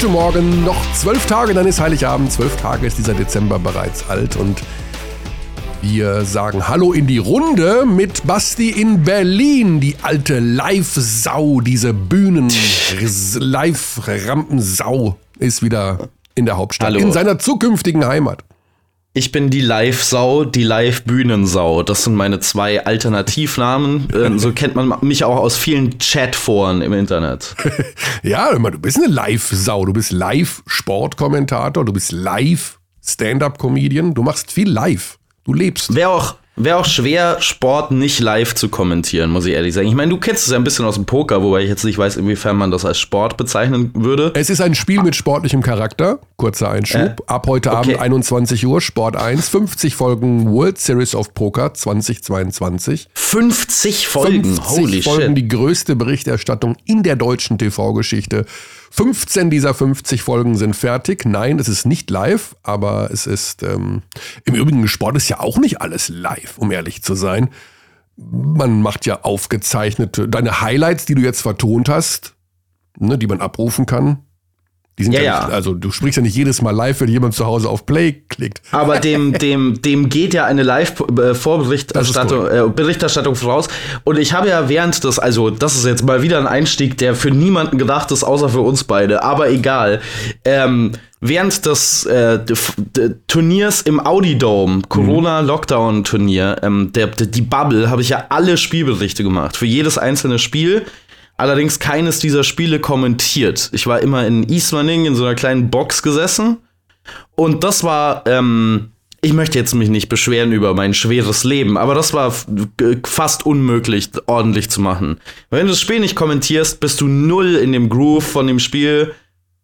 guten Morgen. Noch zwölf Tage, dann ist Heiligabend. Zwölf Tage ist dieser Dezember bereits alt und wir sagen Hallo in die Runde mit Basti in Berlin, die alte Live-Sau, diese Bühnen-Live-Rampensau ist wieder in der Hauptstadt, Hallo. in seiner zukünftigen Heimat. Ich bin die Live-Sau, die Live-Bühnensau. Das sind meine zwei Alternativnamen. Ähm, so kennt man mich auch aus vielen Chatforen im Internet. Ja, immer, du bist eine Live-Sau, du bist Live-Sportkommentator, du bist Live-Stand-Up-Comedian, du machst viel live. Du lebst. Wäre auch, wär auch schwer, Sport nicht live zu kommentieren, muss ich ehrlich sagen. Ich meine, du kennst es ja ein bisschen aus dem Poker, wobei ich jetzt nicht weiß, inwiefern man das als Sport bezeichnen würde. Es ist ein Spiel mit sportlichem Charakter. Kurzer Einschub. Ab heute okay. Abend 21 Uhr, Sport 1, 50 Folgen World Series of Poker 2022. 50 Folgen, 50 holy Folgen, shit. die größte Berichterstattung in der deutschen TV-Geschichte. 15 dieser 50 Folgen sind fertig. Nein, es ist nicht live, aber es ist ähm, im Übrigen Sport ist ja auch nicht alles live, um ehrlich zu sein. Man macht ja aufgezeichnete, deine Highlights, die du jetzt vertont hast, ne, die man abrufen kann. Die sind ja, Ja, nicht, also du sprichst ja nicht jedes Mal live, wenn jemand zu Hause auf Play klickt. Aber dem, dem, dem geht ja eine Live-Vorberichterstattung äh, Berichterstattung voraus. Und ich habe ja während des, also das ist jetzt mal wieder ein Einstieg, der für niemanden gedacht ist, außer für uns beide, aber egal. Ähm, während des äh, Turniers im Audi-Dome, Corona-Lockdown-Turnier, ähm, der, der, die Bubble, habe ich ja alle Spielberichte gemacht. Für jedes einzelne Spiel. Allerdings keines dieser Spiele kommentiert. Ich war immer in Ismaning in so einer kleinen Box gesessen. Und das war, ähm, ich möchte jetzt mich nicht beschweren über mein schweres Leben, aber das war fast unmöglich, ordentlich zu machen. Wenn du das Spiel nicht kommentierst, bist du null in dem Groove von dem Spiel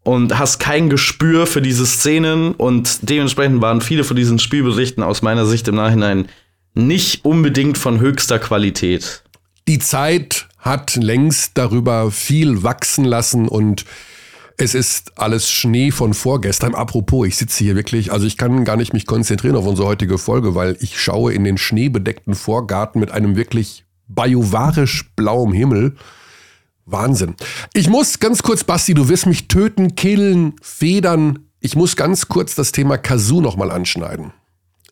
und hast kein Gespür für diese Szenen und dementsprechend waren viele von diesen Spielberichten aus meiner Sicht im Nachhinein nicht unbedingt von höchster Qualität. die Zeit hat längst darüber viel wachsen lassen und es ist alles Schnee von vorgestern. Apropos, ich sitze hier wirklich, also ich kann gar nicht mich konzentrieren auf unsere heutige Folge, weil ich schaue in den schneebedeckten Vorgarten mit einem wirklich bajovarisch blauem Himmel. Wahnsinn. Ich muss ganz kurz, Basti, du wirst mich töten, killen, federn. Ich muss ganz kurz das Thema Kazoo nochmal anschneiden.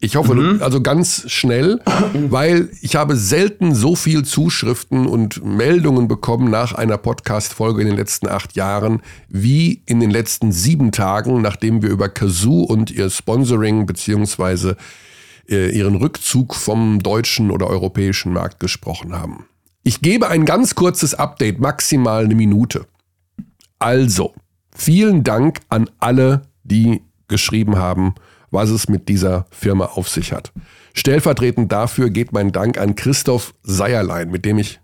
Ich hoffe, du, also ganz schnell, weil ich habe selten so viel Zuschriften und Meldungen bekommen nach einer Podcast-Folge in den letzten acht Jahren, wie in den letzten sieben Tagen, nachdem wir über Kazoo und ihr Sponsoring beziehungsweise äh, ihren Rückzug vom deutschen oder europäischen Markt gesprochen haben. Ich gebe ein ganz kurzes Update, maximal eine Minute. Also, vielen Dank an alle, die geschrieben haben, was es mit dieser Firma auf sich hat. Stellvertretend dafür geht mein Dank an Christoph Seierlein, mit dem ich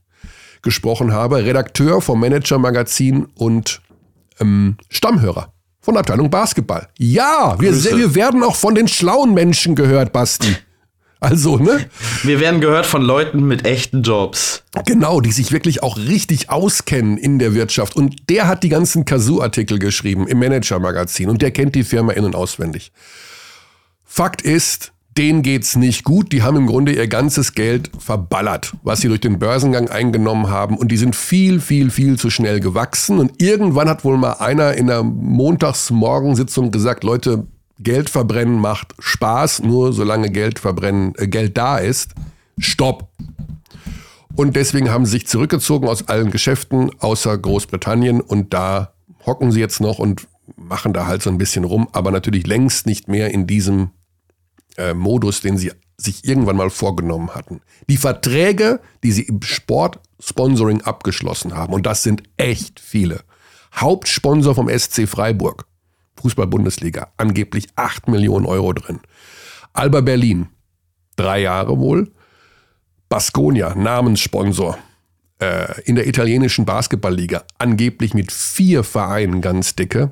gesprochen habe, Redakteur vom Manager Magazin und ähm, Stammhörer von der Abteilung Basketball. Ja, wir, wir werden auch von den schlauen Menschen gehört, Basti. Also, ne? Wir werden gehört von Leuten mit echten Jobs. Genau, die sich wirklich auch richtig auskennen in der Wirtschaft. Und der hat die ganzen Kazoo-Artikel geschrieben im Manager-Magazin und der kennt die Firma in- und auswendig. Fakt ist, denen geht's nicht gut. Die haben im Grunde ihr ganzes Geld verballert, was sie durch den Börsengang eingenommen haben. Und die sind viel, viel, viel zu schnell gewachsen. Und irgendwann hat wohl mal einer in der Montagsmorgensitzung gesagt, Leute, Geld verbrennen macht Spaß, nur solange Geld verbrennen, äh, Geld da ist. Stopp. Und deswegen haben sie sich zurückgezogen aus allen Geschäften außer Großbritannien und da hocken sie jetzt noch und machen da halt so ein bisschen rum, aber natürlich längst nicht mehr in diesem äh, Modus, den sie sich irgendwann mal vorgenommen hatten. Die Verträge, die sie im Sportsponsoring abgeschlossen haben, und das sind echt viele. Hauptsponsor vom SC Freiburg, Fußball-Bundesliga, angeblich 8 Millionen Euro drin. Alba Berlin, drei Jahre wohl. Baskonia, Namenssponsor äh, in der italienischen Basketballliga, angeblich mit vier Vereinen ganz dicke.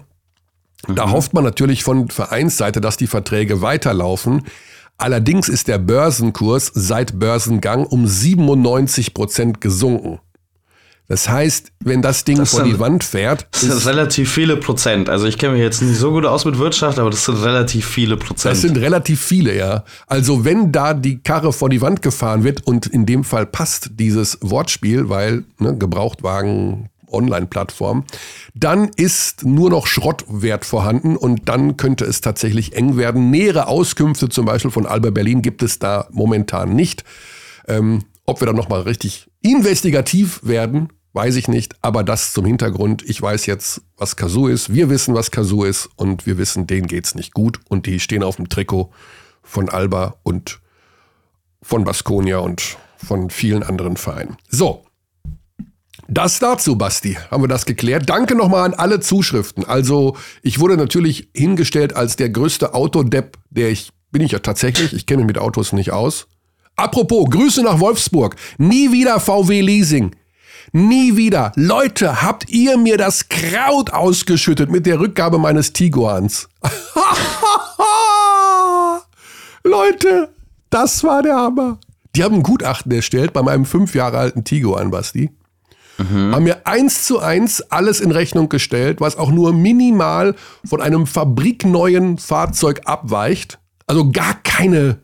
Da hofft man natürlich von Vereinsseite, dass die Verträge weiterlaufen. Allerdings ist der Börsenkurs seit Börsengang um 97 Prozent gesunken. Das heißt, wenn das Ding Das vor sind- die Wand fährt, Das sind relativ viele Prozent. Also ich kenne mich jetzt nicht so gut aus mit Wirtschaft, aber das sind relativ viele Prozent. Das sind relativ viele, ja. Also wenn da die Karre vor die Wand gefahren wird und in dem Fall passt dieses Wortspiel, weil ne, Gebrauchtwagen Online-Plattformen, dann ist nur noch Schrottwert vorhanden und dann könnte es tatsächlich eng werden. Nähere Auskünfte zum Beispiel von Alba Berlin gibt es da momentan nicht. Ähm, ob wir dann nochmal richtig investigativ werden, weiß ich nicht. Aber das zum Hintergrund. Ich weiß jetzt, was Kazoo ist. Wir wissen, was Kazoo ist. Und wir wissen, denen geht's nicht gut. Und die stehen auf dem Trikot von Alba und von Baskonia und von vielen anderen Vereinen. So. Das dazu, Basti. Haben wir das geklärt? Danke nochmal an alle Zuschriften. Also, ich wurde natürlich hingestellt als der größte Autodepp, der ich, bin ich ja tatsächlich. Ich kenne mich mit Autos nicht aus. Apropos, Grüße nach Wolfsburg. Nie wieder VW Leasing. Nie wieder. Leute, habt ihr mir das Kraut ausgeschüttet mit der Rückgabe meines Tiguans? Leute, das war der Hammer. Die haben ein Gutachten erstellt bei meinem fünf Jahre alten Tiguan, Basti. Mhm. Haben mir eins zu eins alles in Rechnung gestellt, was auch nur minimal von einem fabrikneuen Fahrzeug abweicht. Also gar keine,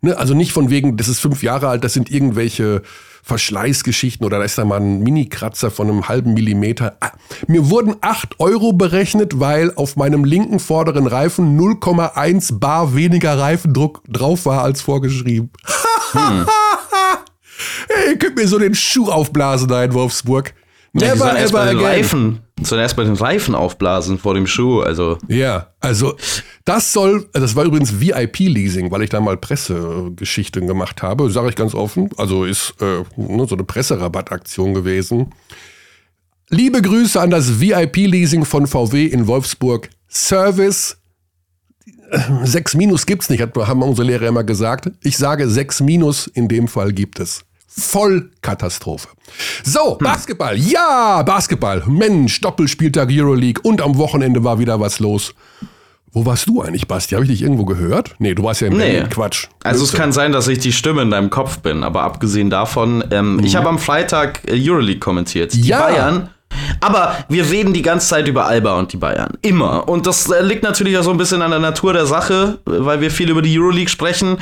ne, also nicht von wegen, das ist fünf Jahre alt, das sind irgendwelche Verschleißgeschichten oder da ist da mal ein Mini-Kratzer von einem halben Millimeter. Ah, mir wurden 8 Euro berechnet, weil auf meinem linken vorderen Reifen 0,1 Bar weniger Reifendruck drauf war als vorgeschrieben. Hm. hey, ihr könnt mir so den Schuh aufblasen da in Wolfsburg. Never ja, ever again. Reifen, sollen erst mal den Reifen aufblasen vor dem Schuh, also. Ja, also das soll, das war übrigens VIP-Leasing, weil ich da mal Pressegeschichten gemacht habe, sage ich ganz offen. Also ist äh, ne, so eine Presserabattaktion gewesen. Liebe Grüße an das VIP-Leasing von VW in Wolfsburg. Service 6 Minus gibt's nicht, haben unsere Lehrer immer gesagt. Ich sage 6 Minus, in dem Fall gibt es. Vollkatastrophe. So, hm. Basketball. Ja, Basketball. Mensch, Doppelspieltag Euroleague und am Wochenende war wieder was los. Wo warst du eigentlich, Basti? Habe ich dich irgendwo gehört? Nee, du warst ja im nee. Quatsch. Also es kann sein, dass ich die Stimme in deinem Kopf bin, aber abgesehen davon, ähm, mhm. ich habe am Freitag äh, Euroleague kommentiert. Die ja. Bayern aber wir reden die ganze Zeit über Alba und die Bayern. Immer. Und das äh, liegt natürlich auch so ein bisschen an der Natur der Sache, weil wir viel über die Euroleague sprechen.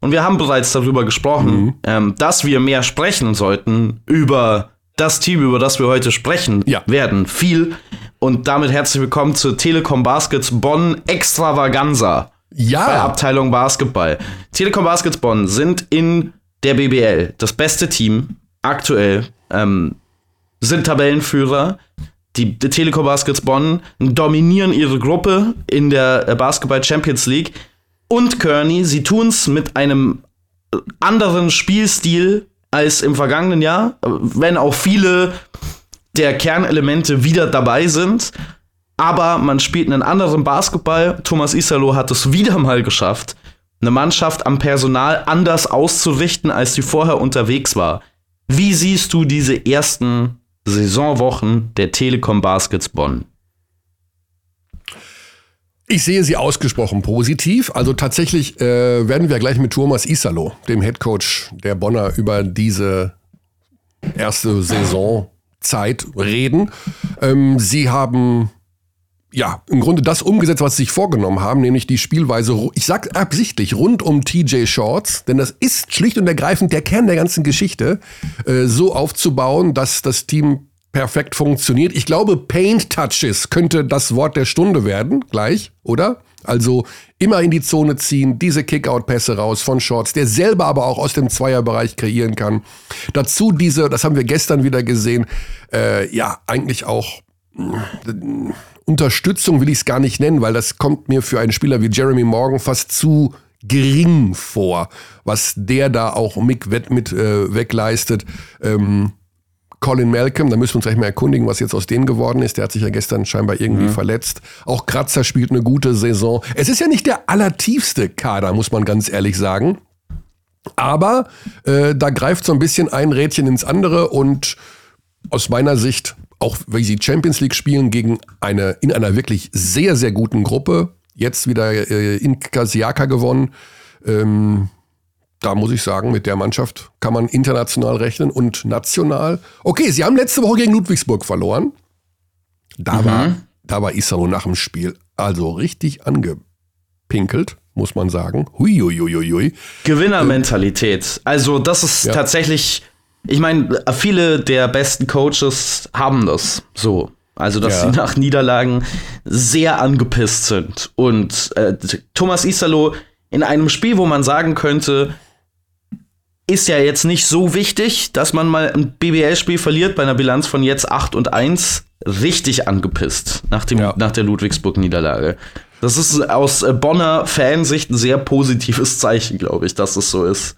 Und wir haben bereits darüber gesprochen, mhm. ähm, dass wir mehr sprechen sollten über das Team, über das wir heute sprechen ja. werden. Viel. Und damit herzlich willkommen zur Telekom Baskets Bonn Extravaganza. Ja. Bei Abteilung Basketball. Telekom Baskets Bonn sind in der BBL das beste Team aktuell. Ähm, sind Tabellenführer. Die, die Telekom Baskets Bonn dominieren ihre Gruppe in der äh, Basketball Champions League und Kearney. Sie tun es mit einem anderen Spielstil als im vergangenen Jahr, wenn auch viele der Kernelemente wieder dabei sind. Aber man spielt einen anderen Basketball. Thomas Isalo hat es wieder mal geschafft, eine Mannschaft am Personal anders auszurichten, als sie vorher unterwegs war. Wie siehst du diese ersten Saisonwochen der Telekom Baskets Bonn? Ich sehe sie ausgesprochen positiv. Also tatsächlich äh, werden wir gleich mit Thomas Isalo, dem Headcoach der Bonner, über diese erste Saisonzeit reden. Ähm, sie haben ja, im Grunde das umgesetzt, was sie sich vorgenommen haben, nämlich die Spielweise, ich sag absichtlich, rund um TJ Shorts, denn das ist schlicht und ergreifend der Kern der ganzen Geschichte, äh, so aufzubauen, dass das Team perfekt funktioniert. Ich glaube, Paint Touches könnte das Wort der Stunde werden, gleich, oder? Also immer in die Zone ziehen, diese Kickout-Pässe raus von Shorts, der selber aber auch aus dem Zweierbereich kreieren kann. Dazu diese, das haben wir gestern wieder gesehen, äh, ja, eigentlich auch äh, Unterstützung will ich es gar nicht nennen, weil das kommt mir für einen Spieler wie Jeremy Morgan fast zu gering vor, was der da auch mit, mit äh, wegleistet. Ähm, Colin Malcolm, da müssen wir uns gleich mal erkundigen, was jetzt aus dem geworden ist. Der hat sich ja gestern scheinbar irgendwie mhm. verletzt. Auch Kratzer spielt eine gute Saison. Es ist ja nicht der allertiefste Kader, muss man ganz ehrlich sagen. Aber äh, da greift so ein bisschen ein Rädchen ins andere und aus meiner Sicht, auch wenn sie Champions League spielen gegen eine in einer wirklich sehr, sehr guten Gruppe, jetzt wieder äh, in Kasiaka gewonnen. Ähm, da muss ich sagen, mit der Mannschaft kann man international rechnen und national. Okay, sie haben letzte Woche gegen Ludwigsburg verloren. Da, mhm. war, da war Isaro nach dem Spiel also richtig angepinkelt, muss man sagen. Huiuiuiui. Gewinnermentalität. Also, das ist ja. tatsächlich ich meine, viele der besten Coaches haben das so. Also, dass Ja. sie nach Niederlagen sehr angepisst sind. Und äh, Thomas Isalo in einem Spiel, wo man sagen könnte, ist ja jetzt nicht so wichtig, dass man mal ein BBL-Spiel verliert bei einer Bilanz von jetzt 8 und 1, richtig angepisst nach, dem, Ja. nach der Ludwigsburg-Niederlage. Das ist aus Bonner Fansicht ein sehr positives Zeichen, glaube ich, dass es so ist.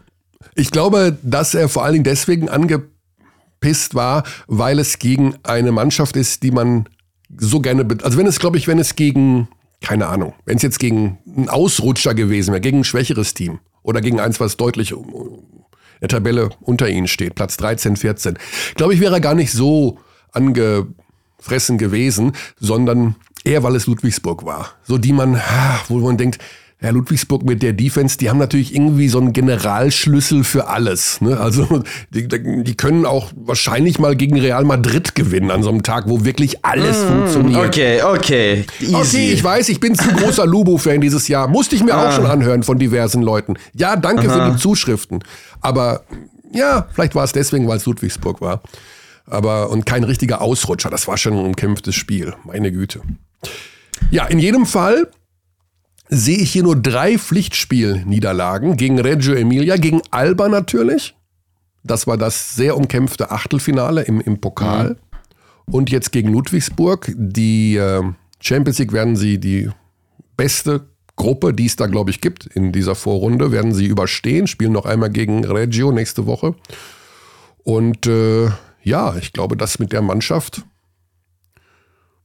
Ich glaube, dass er vor allen Dingen deswegen angepisst war, weil es gegen eine Mannschaft ist, die man so gerne, also wenn es, glaube ich, wenn es gegen, keine Ahnung, wenn es jetzt gegen einen Ausrutscher gewesen wäre, gegen ein schwächeres Team oder gegen eins, was deutlich in der Tabelle unter ihnen steht, Platz 13, 14, glaube ich, wäre er gar nicht so angefressen gewesen, sondern eher, weil es Ludwigsburg war. So die man, ah, wo man denkt, ja, Ludwigsburg mit der Defense, die haben natürlich irgendwie so einen Generalschlüssel für alles. Ne? Also die, die können auch wahrscheinlich mal gegen Real Madrid gewinnen an so einem Tag, wo wirklich alles funktioniert. Okay, okay. Easy. Okay, ich weiß, ich bin zu großer Lubo-Fan dieses Jahr. Musste ich mir auch schon anhören von diversen Leuten. Ja, danke für die Zuschriften. Aber ja, vielleicht war es deswegen, weil es Ludwigsburg war. Aber und kein richtiger Ausrutscher. Das war schon ein umkämpftes Spiel. Meine Güte. Ja, in jedem Fall sehe ich hier nur drei Pflichtspielniederlagen gegen Reggio Emilia, gegen Alba natürlich. Das war das sehr umkämpfte Achtelfinale im, im Pokal. Und jetzt gegen Ludwigsburg. Die äh, Champions League werden sie die beste Gruppe, die es da, glaube ich, gibt in dieser Vorrunde, werden sie überstehen. Spielen noch einmal gegen Reggio nächste Woche. Und äh, ja, ich glaube, das mit der Mannschaft.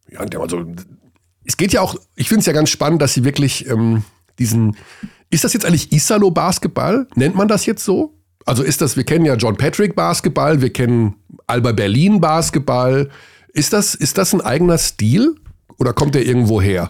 Ja, also, es geht ja auch, ich finde es ja ganz spannend, dass sie wirklich ähm, diesen. Ist das jetzt eigentlich Isalo Basketball? Nennt man das jetzt so? Also ist das, wir kennen ja John Patrick Basketball, wir kennen Alba Berlin Basketball. Ist das, ist das ein eigener Stil? Oder kommt der irgendwo her?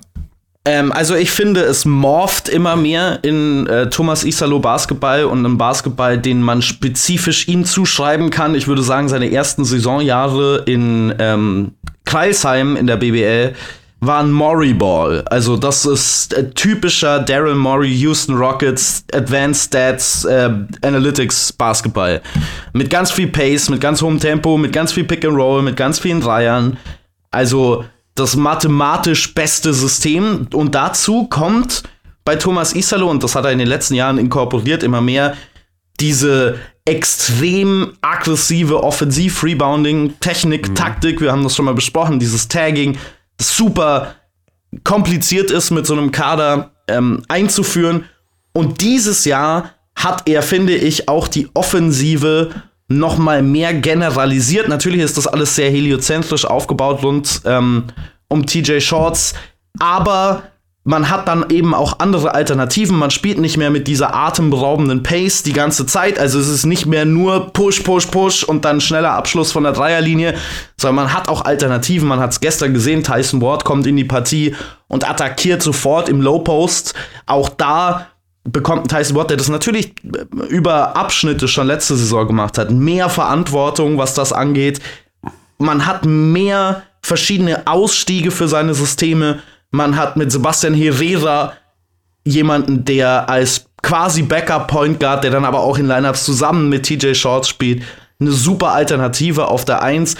Ähm, also ich finde, es morpht immer mehr in äh, Thomas Isalo Basketball und einem Basketball, den man spezifisch ihm zuschreiben kann. Ich würde sagen, seine ersten Saisonjahre in ähm, Kreisheim in der BBL waren Maury Ball. Also das ist äh, typischer Daryl Morey Houston Rockets Advanced Stats äh, Analytics Basketball. Mit ganz viel Pace, mit ganz hohem Tempo, mit ganz viel Pick and Roll, mit ganz vielen Dreiern. Also das mathematisch beste System. Und dazu kommt bei Thomas Isalo, und das hat er in den letzten Jahren inkorporiert, immer mehr, diese extrem aggressive Offensiv-Rebounding, Technik, Taktik, wir haben das schon mal besprochen, dieses Tagging, super kompliziert ist, mit so einem Kader ähm, einzuführen. Und dieses Jahr hat er, finde ich, auch die Offensive noch mal mehr generalisiert. Natürlich ist das alles sehr heliozentrisch aufgebaut rund ähm, um TJ Shorts, aber man hat dann eben auch andere Alternativen. Man spielt nicht mehr mit dieser atemberaubenden Pace die ganze Zeit. Also es ist nicht mehr nur Push, Push, Push und dann schneller Abschluss von der Dreierlinie, sondern man hat auch Alternativen. Man hat es gestern gesehen, Tyson Ward kommt in die Partie und attackiert sofort im Low Post. Auch da bekommt Tyson Ward, der das natürlich über Abschnitte schon letzte Saison gemacht hat, mehr Verantwortung, was das angeht. Man hat mehr verschiedene Ausstiege für seine Systeme. Man hat mit Sebastian Herrera jemanden, der als quasi Backup Point Guard, der dann aber auch in Lineups zusammen mit TJ Shorts spielt, eine super Alternative auf der 1.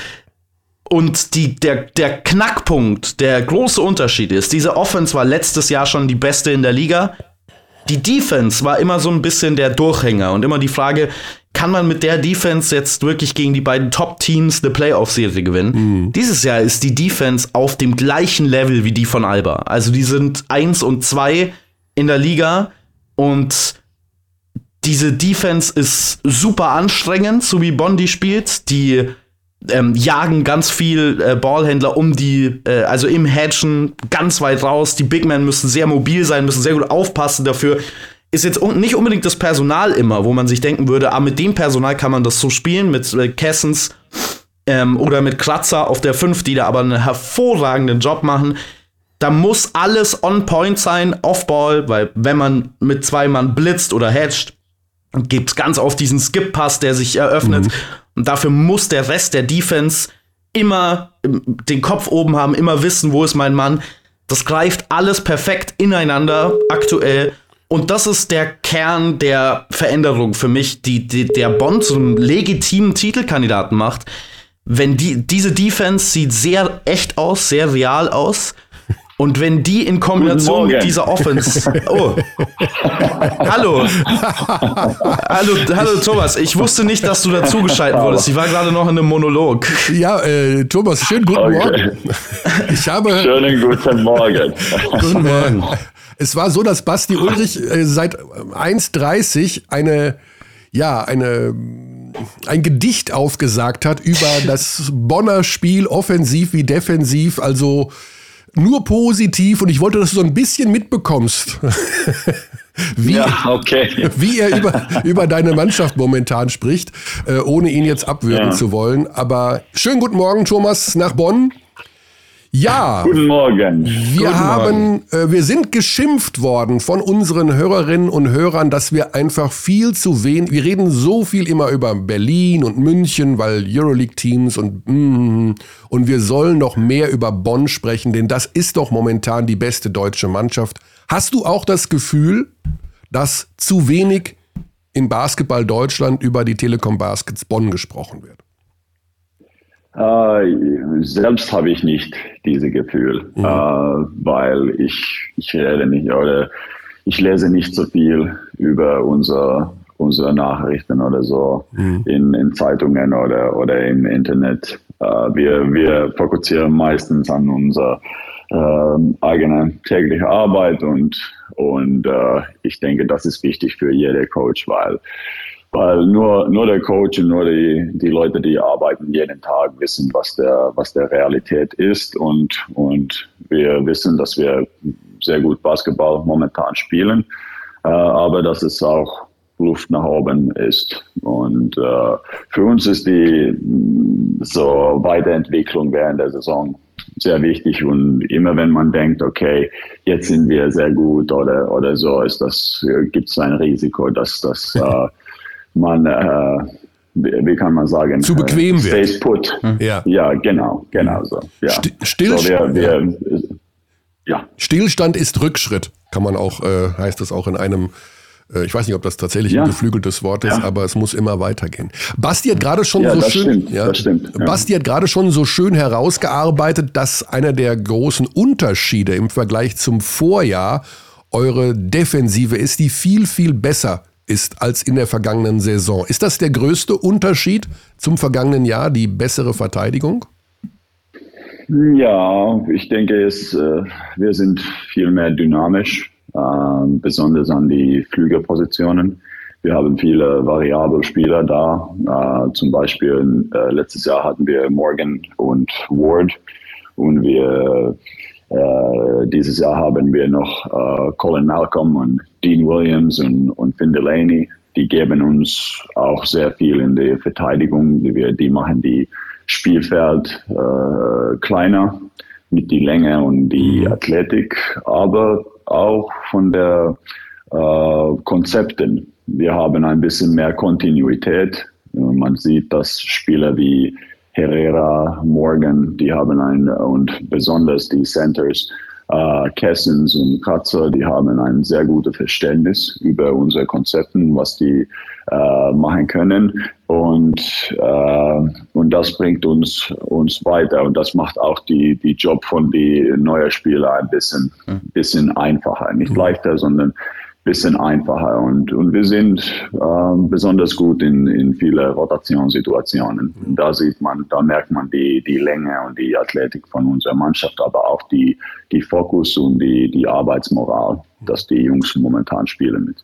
Und die, der, der Knackpunkt, der große Unterschied ist, diese Offense war letztes Jahr schon die beste in der Liga. Die Defense war immer so ein bisschen der Durchhänger und immer die Frage, kann man mit der Defense jetzt wirklich gegen die beiden Top-Teams eine Playoff-Serie gewinnen? Dieses Jahr ist die Defense auf dem gleichen Level wie die von Alba. Also die sind eins und zwei in der Liga und diese Defense ist super anstrengend, so wie Bondi spielt. Die ähm, jagen ganz viel äh, Ballhändler um die, äh, also im Hedgen ganz weit raus. Die Big Men müssen sehr mobil sein, müssen sehr gut aufpassen dafür. Ist jetzt nicht unbedingt das Personal immer, wo man sich denken würde, ah, mit dem Personal kann man das so spielen, mit äh, Kessens ähm, oder mit Kratzer auf der 5, die da aber einen hervorragenden Job machen. Da muss alles on point sein, off-ball, weil wenn man mit zwei Mann blitzt oder gibt es ganz oft diesen Skip-Pass, der sich eröffnet. Und dafür muss der Rest der Defense immer den Kopf oben haben, immer wissen, wo ist mein Mann. Das greift alles perfekt ineinander aktuell. Und das ist der Kern der Veränderung für mich, die, die der Bonn zum legitimen Titelkandidaten macht. Wenn die, diese Defense sieht sehr echt aus, sehr real aus. Und wenn die in Kombination mit dieser Offense. Oh. hallo. hallo. Hallo, Thomas. Ich wusste nicht, dass du dazugeschaltet wurdest. Ich war gerade noch in einem Monolog. Ja, äh, Thomas, schönen guten okay. Morgen. Ich habe. Schönen guten Morgen. Guten Morgen. Es war so, dass Basti Ulrich äh, seit 1.30 eine, ja, eine, ein Gedicht aufgesagt hat über das Bonner Spiel, offensiv wie defensiv, also nur positiv und ich wollte, dass du so ein bisschen mitbekommst, wie, ja, okay. wie er über, über deine Mannschaft momentan spricht, äh, ohne ihn jetzt abwürgen ja. zu wollen. Aber schönen guten Morgen, Thomas, nach Bonn. Ja. Guten Morgen. Wir Guten haben, Morgen. Äh, wir sind geschimpft worden von unseren Hörerinnen und Hörern, dass wir einfach viel zu wenig, wir reden so viel immer über Berlin und München, weil Euroleague-Teams und, mm, und wir sollen noch mehr über Bonn sprechen, denn das ist doch momentan die beste deutsche Mannschaft. Hast du auch das Gefühl, dass zu wenig in Basketball Deutschland über die Telekom Baskets Bonn gesprochen wird? Äh, selbst habe ich nicht diese Gefühl, mhm. äh, weil ich, ich rede nicht oder ich lese nicht so viel über unser, unsere Nachrichten oder so mhm. in, in Zeitungen oder, oder im Internet. Äh, wir, wir fokussieren meistens an unsere äh, eigene tägliche Arbeit und, und äh, ich denke, das ist wichtig für jeder Coach, weil weil nur, nur der Coach und nur die, die Leute, die arbeiten jeden Tag, wissen, was der, was der Realität ist. Und, und wir wissen, dass wir sehr gut Basketball momentan spielen, äh, aber dass es auch Luft nach oben ist. Und äh, für uns ist die so Weiterentwicklung während der Saison sehr wichtig und immer wenn man denkt, okay, jetzt sind wir sehr gut oder oder so, ist das gibt es ein Risiko, dass das äh, man, äh, wie kann man sagen, zu bequem äh, wird. put. Hm. Ja. ja, genau, genau so. Ja. Stillstand, so, wir, wir, ja. Stillstand ist Rückschritt, kann man auch, äh, heißt es auch in einem äh, ich weiß nicht, ob das tatsächlich ja. ein geflügeltes Wort ist, ja. aber es muss immer weitergehen. Basti hat gerade schon ja, so schön, stimmt, ja, stimmt, Basti hat gerade schon so schön herausgearbeitet, dass einer der großen Unterschiede im Vergleich zum Vorjahr eure Defensive ist, die viel, viel besser ist als in der vergangenen Saison. Ist das der größte Unterschied zum vergangenen Jahr, die bessere Verteidigung? Ja, ich denke, es, äh, wir sind viel mehr dynamisch, äh, besonders an die Flügelpositionen. Wir haben viele variable Spieler da. Äh, zum Beispiel äh, letztes Jahr hatten wir Morgan und Ward und wir dieses Jahr haben wir noch Colin Malcolm und Dean Williams und, und Finn Delaney. Die geben uns auch sehr viel in der Verteidigung. Die, die machen die Spielfeld äh, kleiner mit die Länge und die mhm. Athletik, aber auch von der äh, Konzepten. Wir haben ein bisschen mehr Kontinuität. Man sieht, dass Spieler wie Herrera, Morgan, die haben ein, und besonders die Centers, äh, Kessens und Katzer, die haben ein sehr gutes Verständnis über unsere Konzepte, was die äh, machen können. Und, äh, und das bringt uns, uns weiter. Und das macht auch die, die Job von den neuen Spielern ein bisschen, mhm. bisschen einfacher. Nicht leichter, sondern bisschen einfacher und, und wir sind äh, besonders gut in, in viele Rotationssituationen. Da sieht man, da merkt man die, die Länge und die Athletik von unserer Mannschaft, aber auch die, die Fokus und die, die Arbeitsmoral, dass die Jungs momentan spielen mit.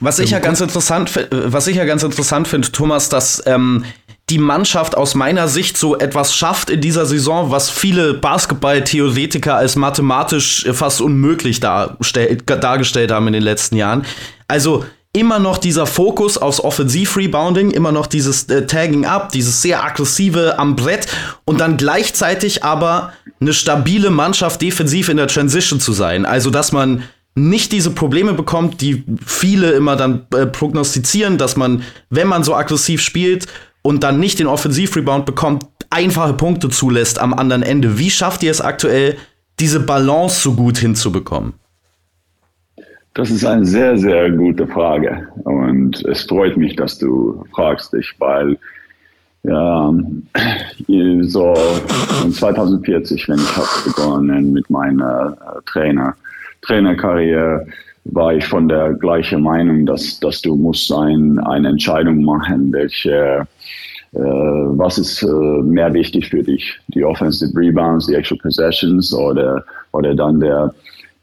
Was ich ja ganz interessant, was ich ja ganz interessant finde, Thomas, dass ähm, die Mannschaft aus meiner Sicht so etwas schafft in dieser Saison, was viele Basketball-Theoretiker als mathematisch fast unmöglich dargestellt haben in den letzten Jahren. Also immer noch dieser Fokus aufs Offensiv-Rebounding, immer noch dieses äh, Tagging up, dieses sehr aggressive am Brett und dann gleichzeitig aber eine stabile Mannschaft defensiv in der Transition zu sein. Also, dass man nicht diese Probleme bekommt, die viele immer dann äh, prognostizieren, dass man, wenn man so aggressiv spielt und dann nicht den Offensivrebound bekommt, einfache Punkte zulässt am anderen Ende. Wie schafft ihr es aktuell, diese Balance so gut hinzubekommen? Das ist eine sehr, sehr gute Frage. Und es freut mich, dass du fragst dich, weil ja, so 2040, wenn ich habe begonnen mit meiner äh, Trainer, Trainerkarriere, war ich von der gleichen Meinung, dass, dass du musst ein, eine Entscheidung machen, welche äh, was ist äh, mehr wichtig für dich? Die Offensive Rebounds, die Actual Possessions oder, oder dann der,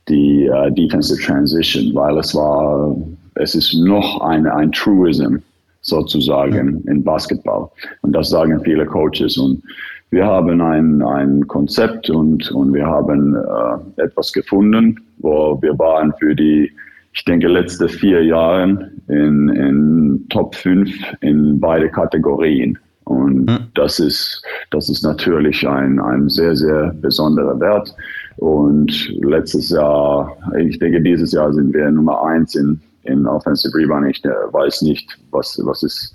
die uh, Defensive Transition, weil es war, es ist noch eine, ein Truism sozusagen in Basketball. Und das sagen viele Coaches. Und wir haben ein, ein Konzept und, und wir haben äh, etwas gefunden, wo wir waren für die ich denke, letzte vier Jahre in, in Top 5 in beide Kategorien. Und mhm. das ist, das ist natürlich ein, ein sehr, sehr besonderer Wert. Und letztes Jahr, ich denke, dieses Jahr sind wir Nummer eins in, in Offensive Rebound. Ich äh, weiß nicht, was, was es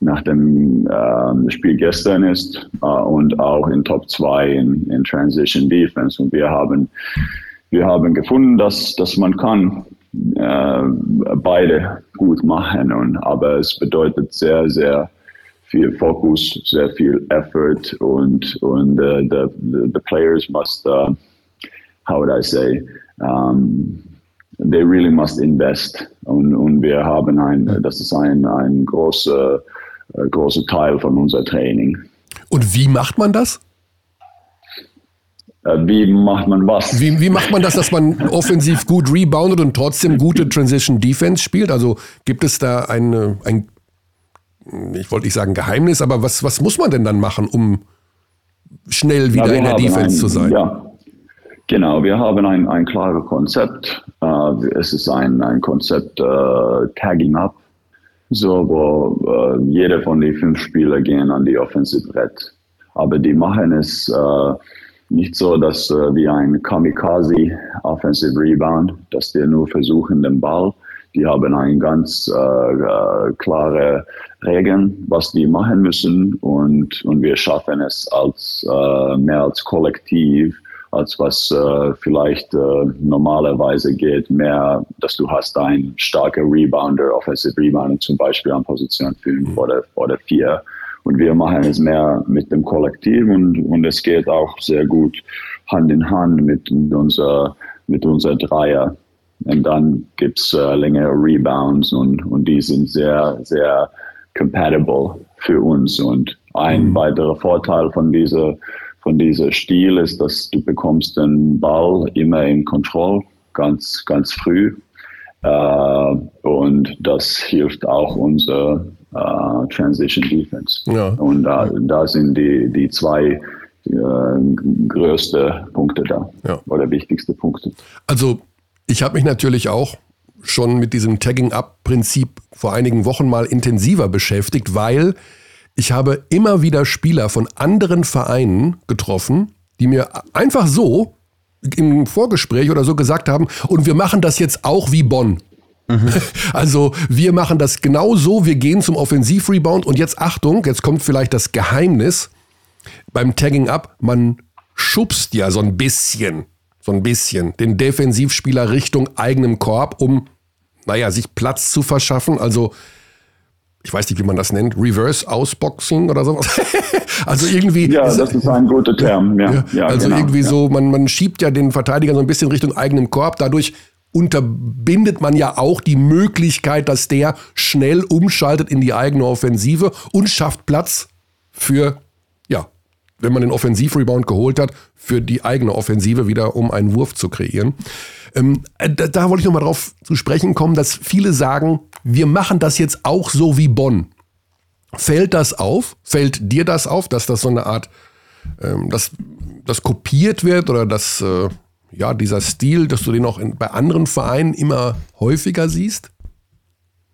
nach dem äh, Spiel gestern ist äh, und auch in Top 2 in, in Transition Defense. Und wir haben, wir haben gefunden, dass, dass man kann äh, beide gut machen. Und, aber es bedeutet sehr, sehr viel Fokus, sehr viel Effort und, und uh, the, the, the, players must, uh, how would I say, um, they really must invest. Und, und wir haben ein, das ist ein, ein großer, äh, großer Teil von unser Training. Und wie macht man das? Äh, wie macht man was? Wie, wie macht man das, dass man offensiv gut reboundet und trotzdem gute Transition Defense spielt? Also gibt es da eine, ein, ich wollte nicht sagen Geheimnis, aber was, was muss man denn dann machen, um schnell wieder in der Defense ein, zu sein? Ja, genau. Wir haben ein, ein klares Konzept. Uh, es ist ein, ein Konzept uh, Tagging Up, so wo uh, jeder von den fünf Spielern gehen an die Offensive Brett. Aber die machen es nicht so, dass äh, wie ein Kamikaze Offensive Rebound, dass die nur versuchen den Ball. Die haben ein ganz äh, äh, klare Regeln, was die machen müssen und, und wir schaffen es als äh, mehr als Kollektiv, als was äh, vielleicht äh, normalerweise geht, mehr, dass du hast einen starken Rebounder, Offensive Rebounder zum Beispiel an Position 5 mhm. oder, oder 4 und wir machen es mehr mit dem Kollektiv und, und es geht auch sehr gut Hand in Hand mit unser, mit unser Dreier. Und dann gibt es äh, längere Rebounds und, und die sind sehr, sehr compatible für uns. Und ein mhm. weiterer Vorteil von dieser, von dieser Stil ist, dass du bekommst den Ball immer in Kontrolle, ganz, ganz früh. Äh, und das hilft auch unser uh, Transition Defense. Ja. Und da, da sind die, die zwei äh, größte Punkte da ja. oder wichtigste Punkte. Also ich habe mich natürlich auch schon mit diesem Tagging-Up-Prinzip vor einigen Wochen mal intensiver beschäftigt, weil ich habe immer wieder Spieler von anderen Vereinen getroffen, die mir einfach so im Vorgespräch oder so gesagt haben, und wir machen das jetzt auch wie Bonn. Mhm. Also wir machen das genau so, wir gehen zum Offensivrebound und jetzt Achtung, jetzt kommt vielleicht das Geheimnis beim Tagging Up, man schubst ja so ein bisschen, so ein bisschen den Defensivspieler Richtung eigenem Korb, um, naja, sich Platz zu verschaffen. Also ich weiß nicht, wie man das nennt, Reverse Ausboxing oder sowas. also irgendwie. Ja, das ist ein guter Term. Ja, ja also genau, irgendwie ja. so, man, man schiebt ja den Verteidiger so ein bisschen Richtung eigenem Korb. Dadurch unterbindet man ja auch die Möglichkeit, dass der schnell umschaltet in die eigene Offensive und schafft Platz für, ja, wenn man den Offensivrebound geholt hat, für die eigene Offensive wieder, um einen Wurf zu kreieren. Ähm, da, da wollte ich nochmal drauf zu sprechen kommen, dass viele sagen, wir machen das jetzt auch so wie Bonn. Fällt das auf? Fällt dir das auf, dass das so eine Art, ähm, dass das kopiert wird oder dass äh, ja, dieser Stil, dass du den auch in, bei anderen Vereinen immer häufiger siehst?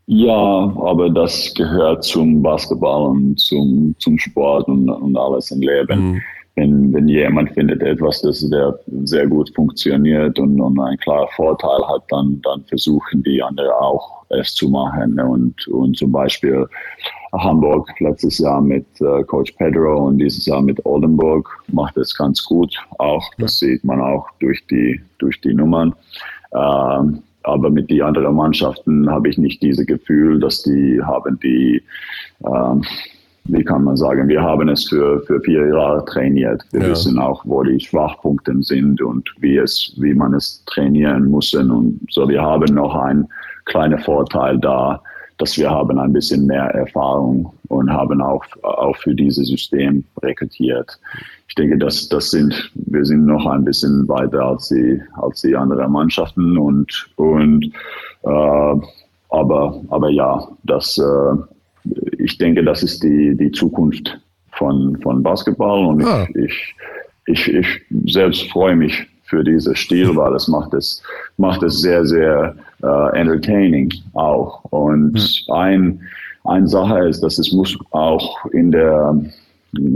Ja, aber das gehört zum Basketball und zum, zum Sport und, und alles im Leben. Mhm. Wenn, wenn jemand findet etwas, das der sehr gut funktioniert und, und einen klaren Vorteil hat, dann, dann versuchen die anderen auch es zu machen. Und, und zum Beispiel Hamburg letztes Jahr mit äh, Coach Pedro und dieses Jahr mit Oldenburg macht es ganz gut. Auch das sieht man auch durch die durch die Nummern. Ähm, aber mit den anderen Mannschaften habe ich nicht dieses Gefühl, dass die haben die, ähm, wie kann man sagen, wir haben es für, für vier Jahre trainiert. Wir ja. wissen auch, wo die Schwachpunkte sind und wie es, wie man es trainieren muss. Und so, wir haben noch einen kleinen Vorteil da, dass wir haben ein bisschen mehr Erfahrung und haben auch, auch für dieses System rekrutiert. Ich denke, dass das sind, wir sind noch ein bisschen weiter als die, als die anderen Mannschaften und, und äh, aber, aber ja, das, äh, ich denke, das ist die, die Zukunft von, von Basketball und ah. ich, ich, ich, ich selbst freue mich für dieses Stil, weil es macht es, macht es sehr, sehr äh, entertaining auch. Und mhm. ein, eine Sache ist, dass es muss auch in der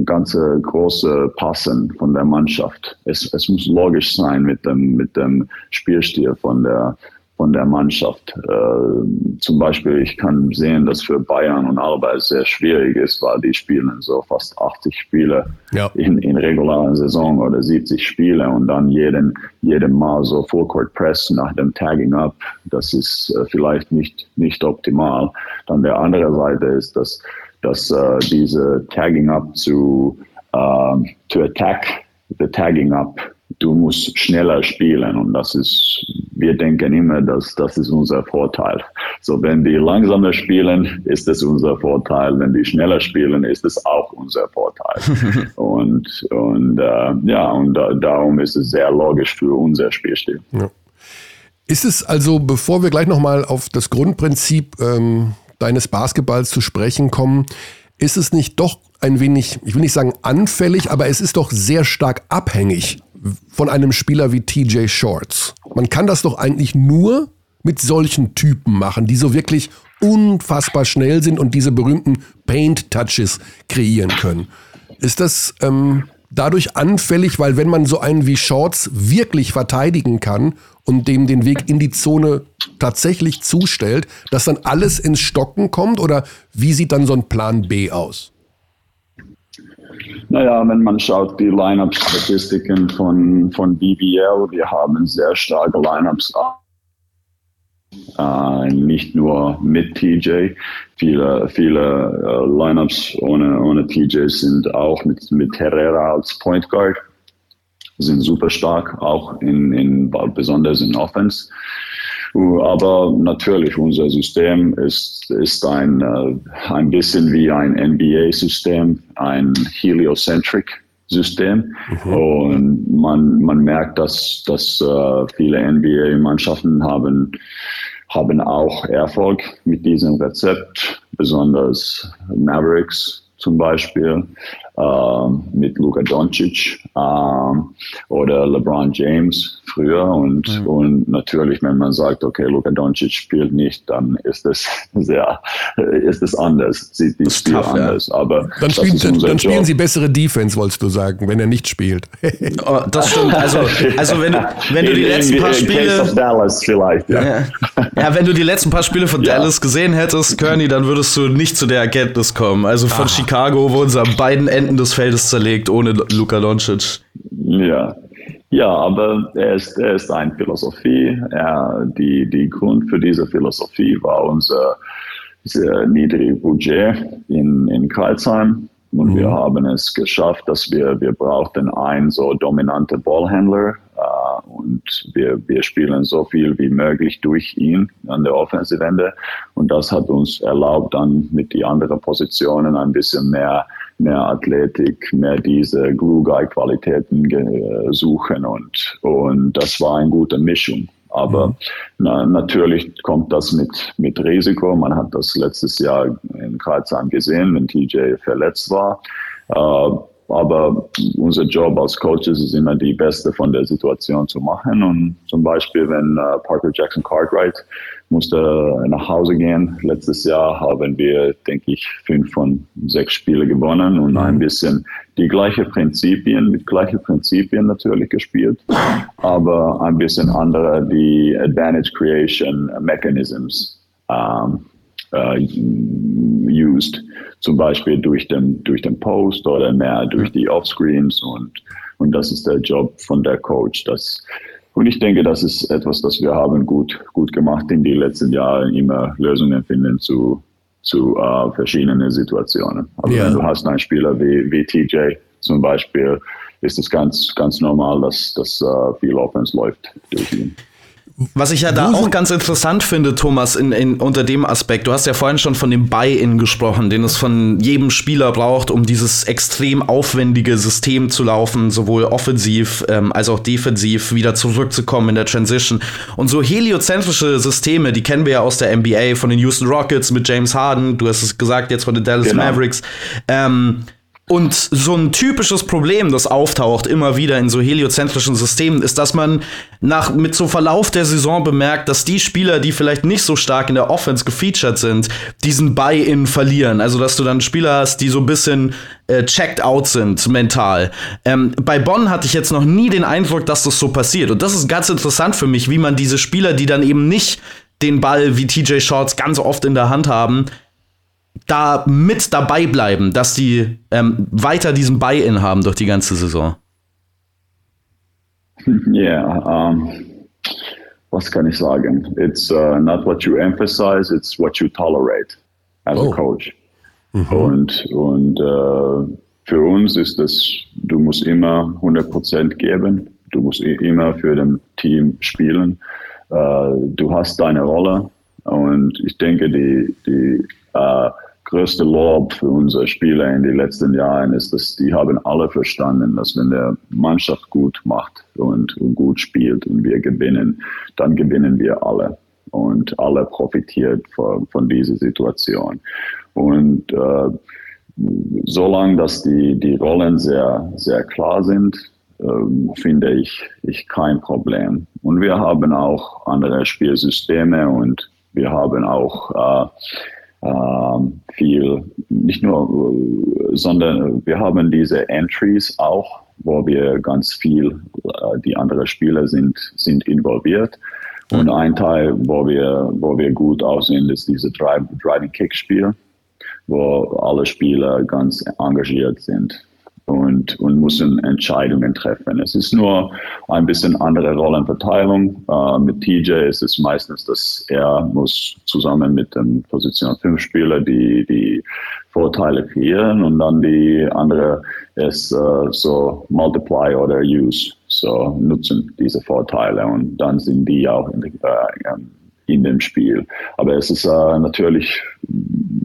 ganze große Passen von der Mannschaft. Es, es muss logisch sein mit dem, mit dem Spielstil von der, von der Mannschaft. Äh, zum Beispiel, ich kann sehen, dass für Bayern und Alba es sehr schwierig ist, weil die spielen so fast 80 Spiele ja. in, in regulären Saison oder 70 Spiele und dann jeden, jeden Mal so Fullcourt Press nach dem Tagging Up. Das ist äh, vielleicht nicht, nicht optimal. Dann der andere Seite ist, dass, dass äh, diese Tagging Up zu, uh, to attack the Tagging Up du musst schneller spielen und das ist, wir denken immer, dass das ist unser Vorteil. So, wenn die langsamer spielen, ist es unser Vorteil. Wenn die schneller spielen, ist es auch unser Vorteil. und und äh, ja, und da, darum ist es sehr logisch für unser Spielstil. Ja. Ist es also, bevor wir gleich nochmal auf das Grundprinzip ähm, deines Basketballs zu sprechen kommen, ist es nicht doch ein wenig, ich will nicht sagen anfällig, aber es ist doch sehr stark abhängig von einem Spieler wie TJ Shorts. Man kann das doch eigentlich nur mit solchen Typen machen, die so wirklich unfassbar schnell sind und diese berühmten Paint-Touches kreieren können. Ist das ähm, dadurch anfällig, weil wenn man so einen wie Shorts wirklich verteidigen kann und dem den Weg in die Zone tatsächlich zustellt, dass dann alles ins Stocken kommt? Oder wie sieht dann so ein Plan B aus? Naja, wenn man schaut, die Lineup-Statistiken von, von BBL, wir haben sehr starke Lineups. Äh, nicht nur mit TJ. Viele, viele äh, Lineups ohne, ohne TJ sind auch mit, mit Herrera als Point Guard. Sind super stark, auch in, in besonders in Offense. Aber natürlich, unser System ist, ist ein, äh, ein bisschen wie ein NBA-System, ein heliocentric System. Mhm. Und man, man merkt, dass, dass uh, viele NBA-Mannschaften haben, haben auch Erfolg mit diesem Rezept, besonders Mavericks zum Beispiel äh, mit Luka Doncic äh, oder LeBron James früher und, mhm. und natürlich, wenn man sagt, okay, Luka Doncic spielt nicht, dann ist es sehr, ist es anders, sieht die Spiel tough, anders. Ja. Aber dann, spielen, dann, dann spielen sie bessere Defense, wolltest du sagen, wenn er nicht spielt. oh, das stimmt. Also, also wenn, wenn du die in, letzten in, paar in Spiele. Dallas vielleicht, ja. ja. ja. wenn du die letzten paar Spiele von Dallas gesehen hättest, Kearney, dann würdest du nicht zu der Erkenntnis kommen. Also von Ach. Chicago wurden sie an beiden Enden des Feldes zerlegt ohne Luka Doncic. Ja, ja, aber er ist, er ist eine Philosophie. Er, die, die Grund für diese Philosophie war unser sehr niedriges Budget in, in Karlsheim. Und mhm. wir haben es geschafft, dass wir, wir brauchten einen so dominante Ballhändler. Äh, und wir, wir spielen so viel wie möglich durch ihn an der Offensive Ende. Und das hat uns erlaubt, dann mit die anderen Positionen ein bisschen mehr mehr Athletik, mehr diese Glue-Guy-Qualitäten suchen und, und das war eine gute Mischung. Aber mhm. na, natürlich kommt das mit, mit Risiko. Man hat das letztes Jahr in Kreuzheim gesehen, wenn TJ verletzt war. Äh, aber unser Job als Coaches ist immer die Beste von der Situation zu machen. Und zum Beispiel, wenn äh, Parker Jackson Cartwright musste nach Hause gehen. Letztes Jahr haben wir, denke ich, fünf von sechs Spiele gewonnen und ein mhm. bisschen die gleichen Prinzipien, mit gleichen Prinzipien natürlich gespielt, aber ein bisschen andere, die Advantage Creation Mechanisms ähm, äh, used. Zum Beispiel durch den, durch den Post oder mehr durch die Offscreens und, und das ist der Job von der Coach, dass Und ich denke, das ist etwas, das wir haben gut, gut gemacht in den letzten Jahren, immer Lösungen finden zu, zu uh, verschiedenen Situationen. Also ja. wenn du hast einen Spieler wie, wie TJ zum Beispiel, ist es ganz, ganz normal, dass, dass uh, viel Offense läuft durch ihn. Was ich ja da auch ganz interessant finde, Thomas, in, in, unter dem Aspekt, du hast ja vorhin schon von dem Buy-in gesprochen, den es von jedem Spieler braucht, um dieses extrem aufwendige System zu laufen, sowohl offensiv ähm, als auch defensiv wieder zurückzukommen in der Transition. Und so heliozentrische Systeme, die kennen wir ja aus der NBA, von den Houston Rockets mit James Harden, du hast es gesagt, jetzt von den Dallas genau. Mavericks. Ähm, und so ein typisches Problem, das auftaucht immer wieder in so heliozentrischen Systemen, ist, dass man nach, mit so Verlauf der Saison bemerkt, dass die Spieler, die vielleicht nicht so stark in der Offense gefeatured sind, diesen Buy-in verlieren. Also, dass du dann Spieler hast, die so ein bisschen äh, checked out sind, mental. Ähm, bei Bonn hatte ich jetzt noch nie den Eindruck, dass das so passiert. Und das ist ganz interessant für mich, wie man diese Spieler, die dann eben nicht den Ball wie TJ Shorts ganz oft in der Hand haben, da mit dabei bleiben, dass die ähm, weiter diesen Buy-in haben durch die ganze Saison? Yeah, um, was kann ich sagen? It's uh, not what you emphasize, it's what you tolerate as oh. a coach. Mhm. Und, und uh, für uns ist es, du musst immer 100% geben, du musst immer für das Team spielen. Uh, du hast deine Rolle und ich denke, die, die uh, größte Lob für unsere Spieler in den letzten Jahren ist, dass die haben alle verstanden, dass wenn der Mannschaft gut macht und, und gut spielt und wir gewinnen, dann gewinnen wir alle und alle profitiert von, von dieser Situation. Und äh, solange dass die, die Rollen sehr, sehr klar sind, äh, finde ich, ich kein Problem. Und wir haben auch andere Spielsysteme und wir haben auch äh, viel, nicht nur, sondern wir haben diese Entries auch, wo wir ganz viel, äh, die anderen Spieler sind, sind involviert. Und mhm. ein Teil, wo wir, wo wir gut aussehen, ist diese Driving-Kick-Spiel, wo alle Spieler ganz engagiert sind und, und müssen Entscheidungen treffen. Es ist nur ein bisschen andere Rollenverteilung. Äh, mit TJ ist es meistens, dass er muss zusammen mit dem Position 5 Spieler die, die Vorteile kreieren und dann die andere ist äh, so multiply oder use, so nutzen diese Vorteile und dann sind die auch in, äh, in dem Spiel. Aber es ist äh, natürlich,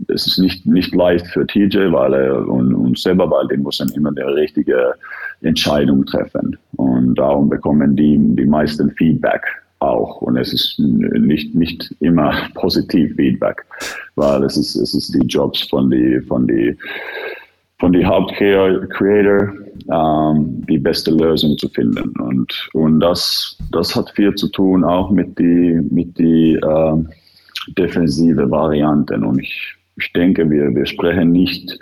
es ist nicht, nicht leicht für TJ, weil er und, und selber, weil die müssen immer die richtige Entscheidung treffen. Und darum bekommen die die meisten Feedback auch. Und es ist nicht, nicht immer positiv Feedback, weil es ist, es ist die Jobs von die, von die, von die Hauptcreator ähm, die beste Lösung zu finden. Und, und das, das hat viel zu tun auch mit die, mit die äh, defensive Varianten. Und ich, ich denke, wir, wir sprechen nicht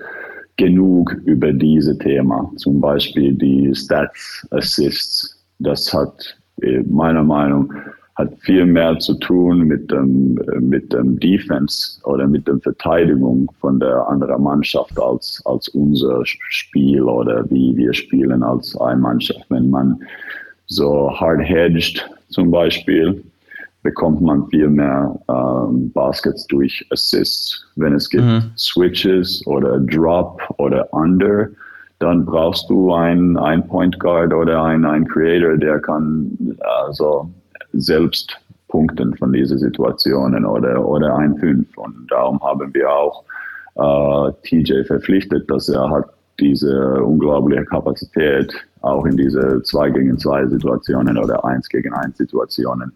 genug über diese Thema. Zum Beispiel die Stats Assists. Das hat äh, meiner Meinung nach hat viel mehr zu tun mit dem, mit dem Defense oder mit der Verteidigung von der anderen Mannschaft als, als unser Spiel oder wie wir spielen als eine Mannschaft. Wenn man so hard hedged zum Beispiel, bekommt man viel mehr ähm, Baskets durch Assists. Wenn es gibt mhm. Switches oder Drop oder Under, dann brauchst du einen, einen Point Guard oder einen, einen Creator, der kann also selbst punkten von diesen Situationen oder, oder ein Fünf. Und darum haben wir auch äh, TJ verpflichtet, dass er hat diese unglaubliche Kapazität auch in diese 2 gegen 2 Situationen oder 1 gegen 1 Situationen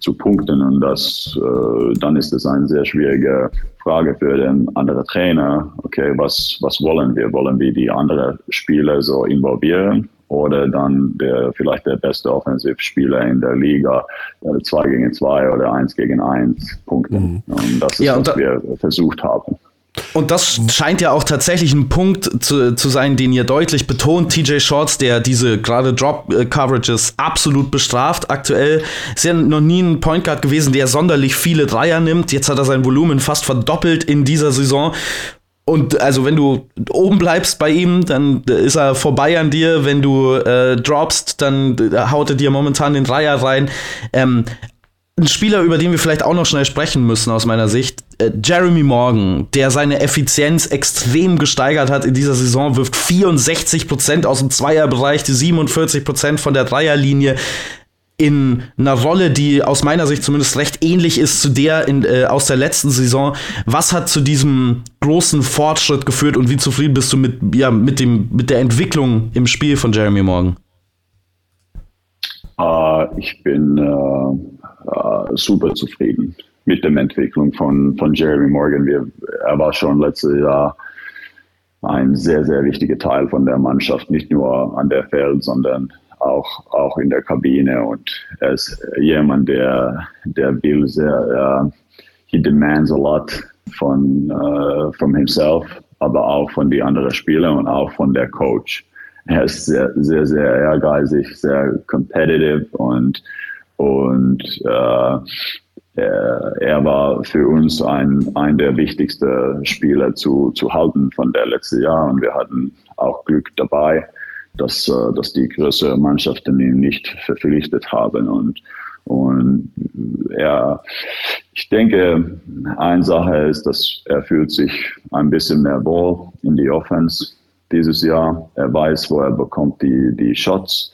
zu punkten. Und das, äh, dann ist es eine sehr schwierige Frage für den anderen Trainer. Okay, was, was wollen wir? Wollen wir die anderen Spieler so involvieren? Oder dann der vielleicht der beste Offensivspieler in der Liga, 2 äh, gegen 2 oder 1 gegen 1 Punkte. Mhm. Und das ist, ja, was wir versucht haben. Und das scheint ja auch tatsächlich ein Punkt zu, zu sein, den ihr deutlich betont. TJ Shorts, der diese gerade Drop-Coverages absolut bestraft. Aktuell ist ja noch nie ein Point Guard gewesen, der sonderlich viele Dreier nimmt. Jetzt hat er sein Volumen fast verdoppelt in dieser Saison. Und also wenn du oben bleibst bei ihm, dann ist er vorbei an dir. Wenn du äh, droppst, dann haut er dir momentan den Dreier rein. Ähm, ein Spieler, über den wir vielleicht auch noch schnell sprechen müssen aus meiner Sicht, äh, Jeremy Morgan, der seine Effizienz extrem gesteigert hat in dieser Saison, wirft 64% aus dem Zweierbereich, 47% von der Dreierlinie in einer Rolle, die aus meiner Sicht zumindest recht ähnlich ist zu der in, äh, aus der letzten Saison. Was hat zu diesem großen Fortschritt geführt und wie zufrieden bist du mit, ja, mit, dem, mit der Entwicklung im Spiel von Jeremy Morgan? Uh, ich bin uh, uh, super zufrieden mit der Entwicklung von, von Jeremy Morgan. Wir, er war schon letztes Jahr ein sehr, sehr wichtiger Teil von der Mannschaft, nicht nur an der Feld, sondern auch, auch in der Kabine. Und er ist jemand, der, der will sehr, uh, he demands a lot von, uh, from himself, aber auch von den anderen Spielern und auch von der Coach. Er ist sehr, sehr, sehr ehrgeizig, sehr competitive und, und uh, er, war für uns ein, ein der wichtigsten Spieler zu, zu halten von der letzten Jahr. Und wir hatten auch Glück dabei dass, äh, dass die größeren Mannschaften ihn nicht verpflichtet haben. Und, und er, ich denke, eine Sache ist, dass er fühlt sich ein bisschen mehr wohl in die Offense dieses Jahr. Er weiß, wo er bekommt die, die Shots.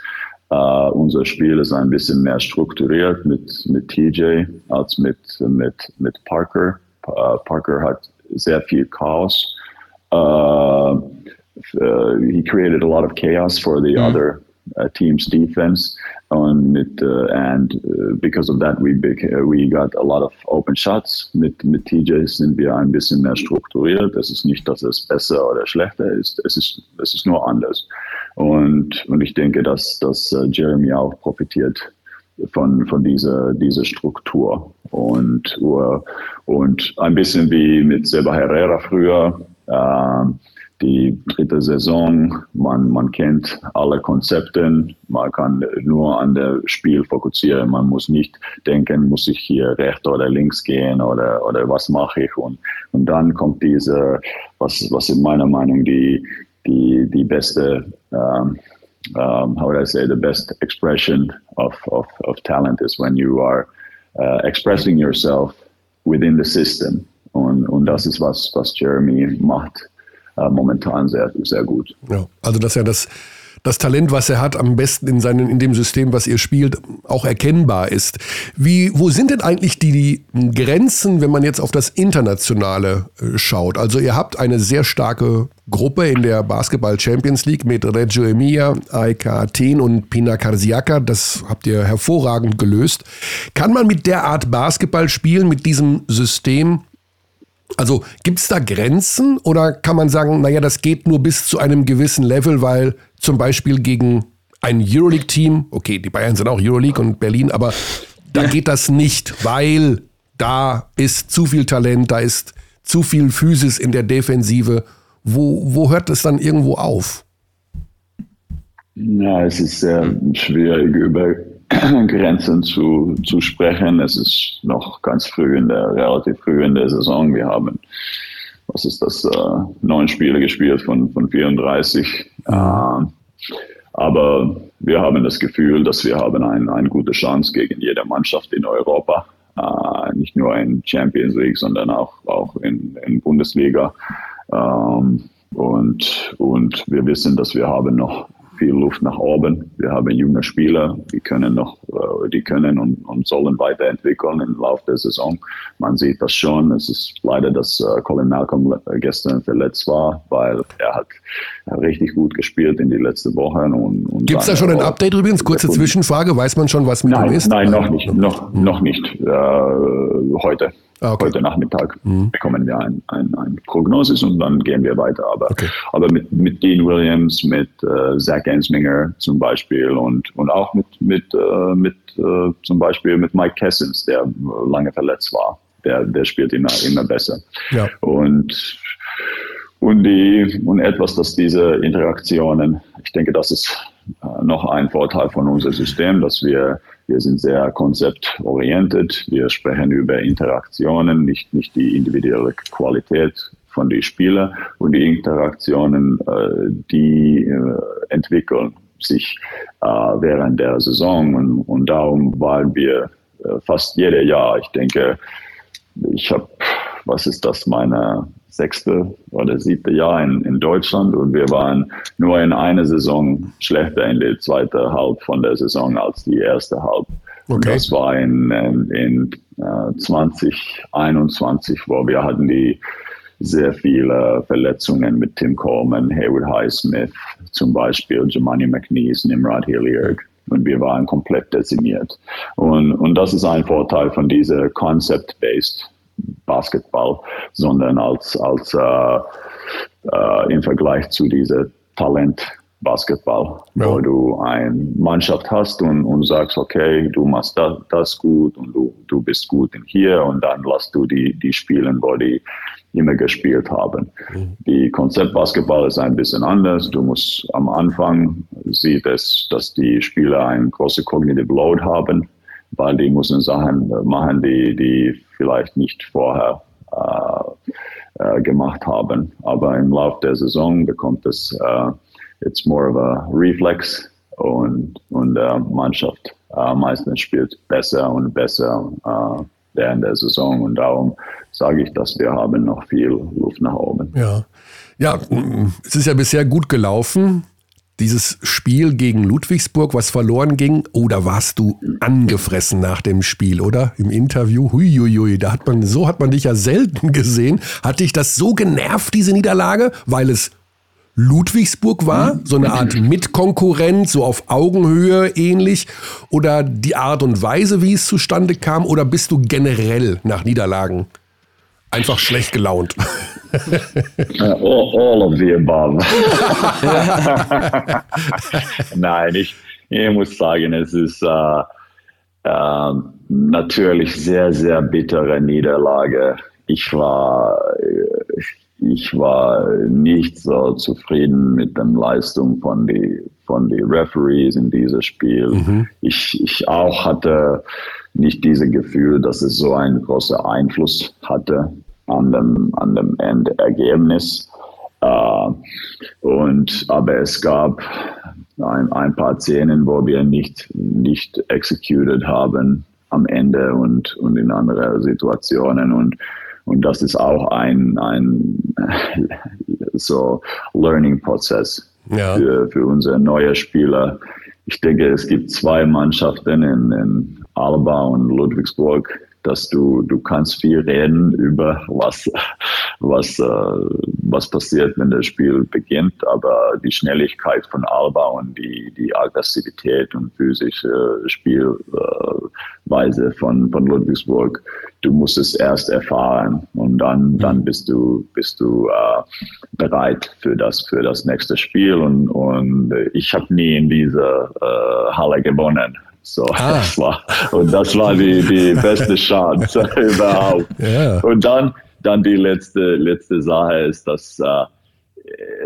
Uh, unser Spiel ist ein bisschen mehr strukturiert mit, mit TJ als mit, mit, mit Parker. Uh, Parker hat sehr viel Chaos. Uh, uh, he created a lot of chaos for the mm. other uh, team's defense. Und mit, uh, and uh, because of that, we, uh, we got a lot of open shots. Mit, mit TJ sind wir ein bisschen mehr strukturiert. Es ist nicht, dass es besser oder schlechter ist. Es ist, es ist nur anders. Und, und ich denke, dass, dass uh, Jeremy auch profitiert von, von dieser, dieser Struktur. Und, und ein bisschen wie mit Seba Herrera früher. Uh, die dritte Saison. Man, man kennt alle Konzepte. Man kann nur an das Spiel fokussieren. Man muss nicht denken, muss ich hier rechts oder links gehen oder, oder was mache ich. Und, und dann kommt diese, was, was in meiner Meinung die, die, die beste, um, um, how would I say, the best expression of, of, of talent is when you are uh, expressing yourself within the system. Und, und das ist was, was Jeremy macht äh, momentan sehr, sehr gut. Ja, also dass er das das Talent, was er hat, am besten in, seinen, in dem System, was ihr spielt, auch erkennbar ist. Wie, wo sind denn eigentlich die, die Grenzen, wenn man jetzt auf das Internationale äh, schaut? Also ihr habt eine sehr starke Gruppe in der Basketball Champions League mit Reggio Emilia, AEK Athen und Pina Karsiaka. Das habt ihr hervorragend gelöst. Kann man mit der Art Basketball spielen, mit diesem System, also gibt es da Grenzen oder kann man sagen, naja, das geht nur bis zu einem gewissen Level, weil zum Beispiel gegen ein Euroleague-Team, okay, die Bayern sind auch Euroleague und Berlin, aber da geht das nicht, weil da ist zu viel Talent, da ist zu viel Physis in der Defensive. Wo, wo hört es dann irgendwo auf? Ja, es ist sehr schwierig über Grenzen zu, zu sprechen. Es ist noch ganz früh in der, relativ früh in der Saison. Wir haben, was ist das, äh, neun Spiele gespielt von, von 34. Äh, aber wir haben das Gefühl, dass wir haben ein, eine gute Chance gegen jede Mannschaft in Europa. Äh, nicht nur in Champions League, sondern auch, auch in, in Bundesliga. Ähm, und, und wir wissen, dass wir haben noch viel Luft nach oben. Wir haben junge Spieler, die können noch, äh, die können und, und sollen weiterentwickeln im Laufe der Saison. Man sieht das schon. Es ist leider, dass äh, Colin Malcolm gestern verletzt war, weil er hat richtig gut gespielt in die letzten Wochen. Und, und Gibt es da schon ein Update übrigens? Kurze Zwischenfrage. Weiß man schon, was mit nein, ihm ist? Nein, noch nicht. Noch, noch nicht. Äh, heute. Ah, okay. Heute Nachmittag mhm. bekommen wir ein, ein, ein Prognosis und dann gehen wir weiter. Aber, okay. aber mit, mit Dean Williams, mit äh, Zach Ensminger zum Beispiel und, und auch mit, mit, äh, mit äh, zum Beispiel mit Mike Kessens, der lange verletzt war. Der, der spielt immer, immer besser. Ja. Und und, die, und etwas, dass diese Interaktionen, ich denke, das ist äh, noch ein Vorteil von unserem System, dass wir, wir sind sehr konzeptorientiert. Wir sprechen über Interaktionen, nicht, nicht die individuelle Qualität von den Spielern und die Interaktionen, äh, die äh, entwickeln sich äh, während der Saison. Und, und darum waren wir fast jedes Jahr, ich denke, ich habe, was ist das, meine sechste oder siebte Jahr in, in Deutschland und wir waren nur in einer Saison schlechter in der zweiten Halb von der Saison als die erste Halb. Okay. Das war in, in, in äh, 2021, wo wir hatten die sehr viele Verletzungen mit Tim Coleman, Haywood Highsmith, zum Beispiel Jemani McNeese, Nimrod Hilliard. Und wir waren komplett dezimiert. Und, und das ist ein Vorteil von dieser Concept-Based Basketball, sondern als, als äh, äh, im Vergleich zu dieser Talent Basketball, ja. wo du eine Mannschaft hast und, und sagst, okay, du machst das, das gut und du, du bist gut in hier und dann lässt du die, die spielen, wo die immer gespielt haben. Mhm. Die Konzeptbasketball ist ein bisschen anders. Du musst am Anfang sieht es, dass die Spieler ein große Cognitive Load haben, weil die müssen Sachen machen, die, die vielleicht nicht vorher äh, äh, gemacht haben. Aber im Laufe der Saison bekommt es äh, it's more of a reflex und, und äh, Mannschaft äh, meistens spielt besser und besser äh, während der Saison und darum sage ich, dass wir haben noch viel Luft nach oben. Ja. ja, es ist ja bisher gut gelaufen. Dieses Spiel gegen Ludwigsburg, was verloren ging, da warst du angefressen nach dem Spiel, oder? Im Interview. Huiuiui, da hat man, so hat man dich ja selten gesehen. Hat dich das so genervt, diese Niederlage, weil es Ludwigsburg war, so eine Art Mitkonkurrent, so auf Augenhöhe ähnlich, oder die Art und Weise, wie es zustande kam, oder bist du generell nach Niederlagen einfach schlecht gelaunt? Uh, all, all of the above. Nein, ich, ich, muss sagen, es ist äh, äh, natürlich sehr, sehr bittere Niederlage. Ich war, ich war nicht so zufrieden mit der Leistung von die von die Referees in diesem Spiel. Mhm. Ich, ich auch hatte nicht dieses Gefühl, dass es so einen großen Einfluss hatte an dem, an dem Endergebnis. Uh, und, aber es gab ein, ein paar Szenen, wo wir nicht, nicht executed haben am Ende und, und in anderen Situationen. Und und das ist auch ein, ein so Learning-Prozess ja. für, für unsere neue Spieler. Ich denke, es gibt zwei Mannschaften in, in Alba und Ludwigsburg, dass du, du kannst viel reden über was, was, äh, was passiert, wenn das Spiel beginnt, aber die Schnelligkeit von Alba und die, die Aggressivität und physische Spielweise von, von Ludwigsburg, du musst es erst erfahren und dann, dann mhm. bist du, bist du äh, bereit für das, für das nächste Spiel und, und ich habe nie in dieser äh, Halle gewonnen. So, ah. das war, und das war die, die beste Chance überhaupt. Yeah. Und dann, dann die letzte, letzte Sache ist, dass äh,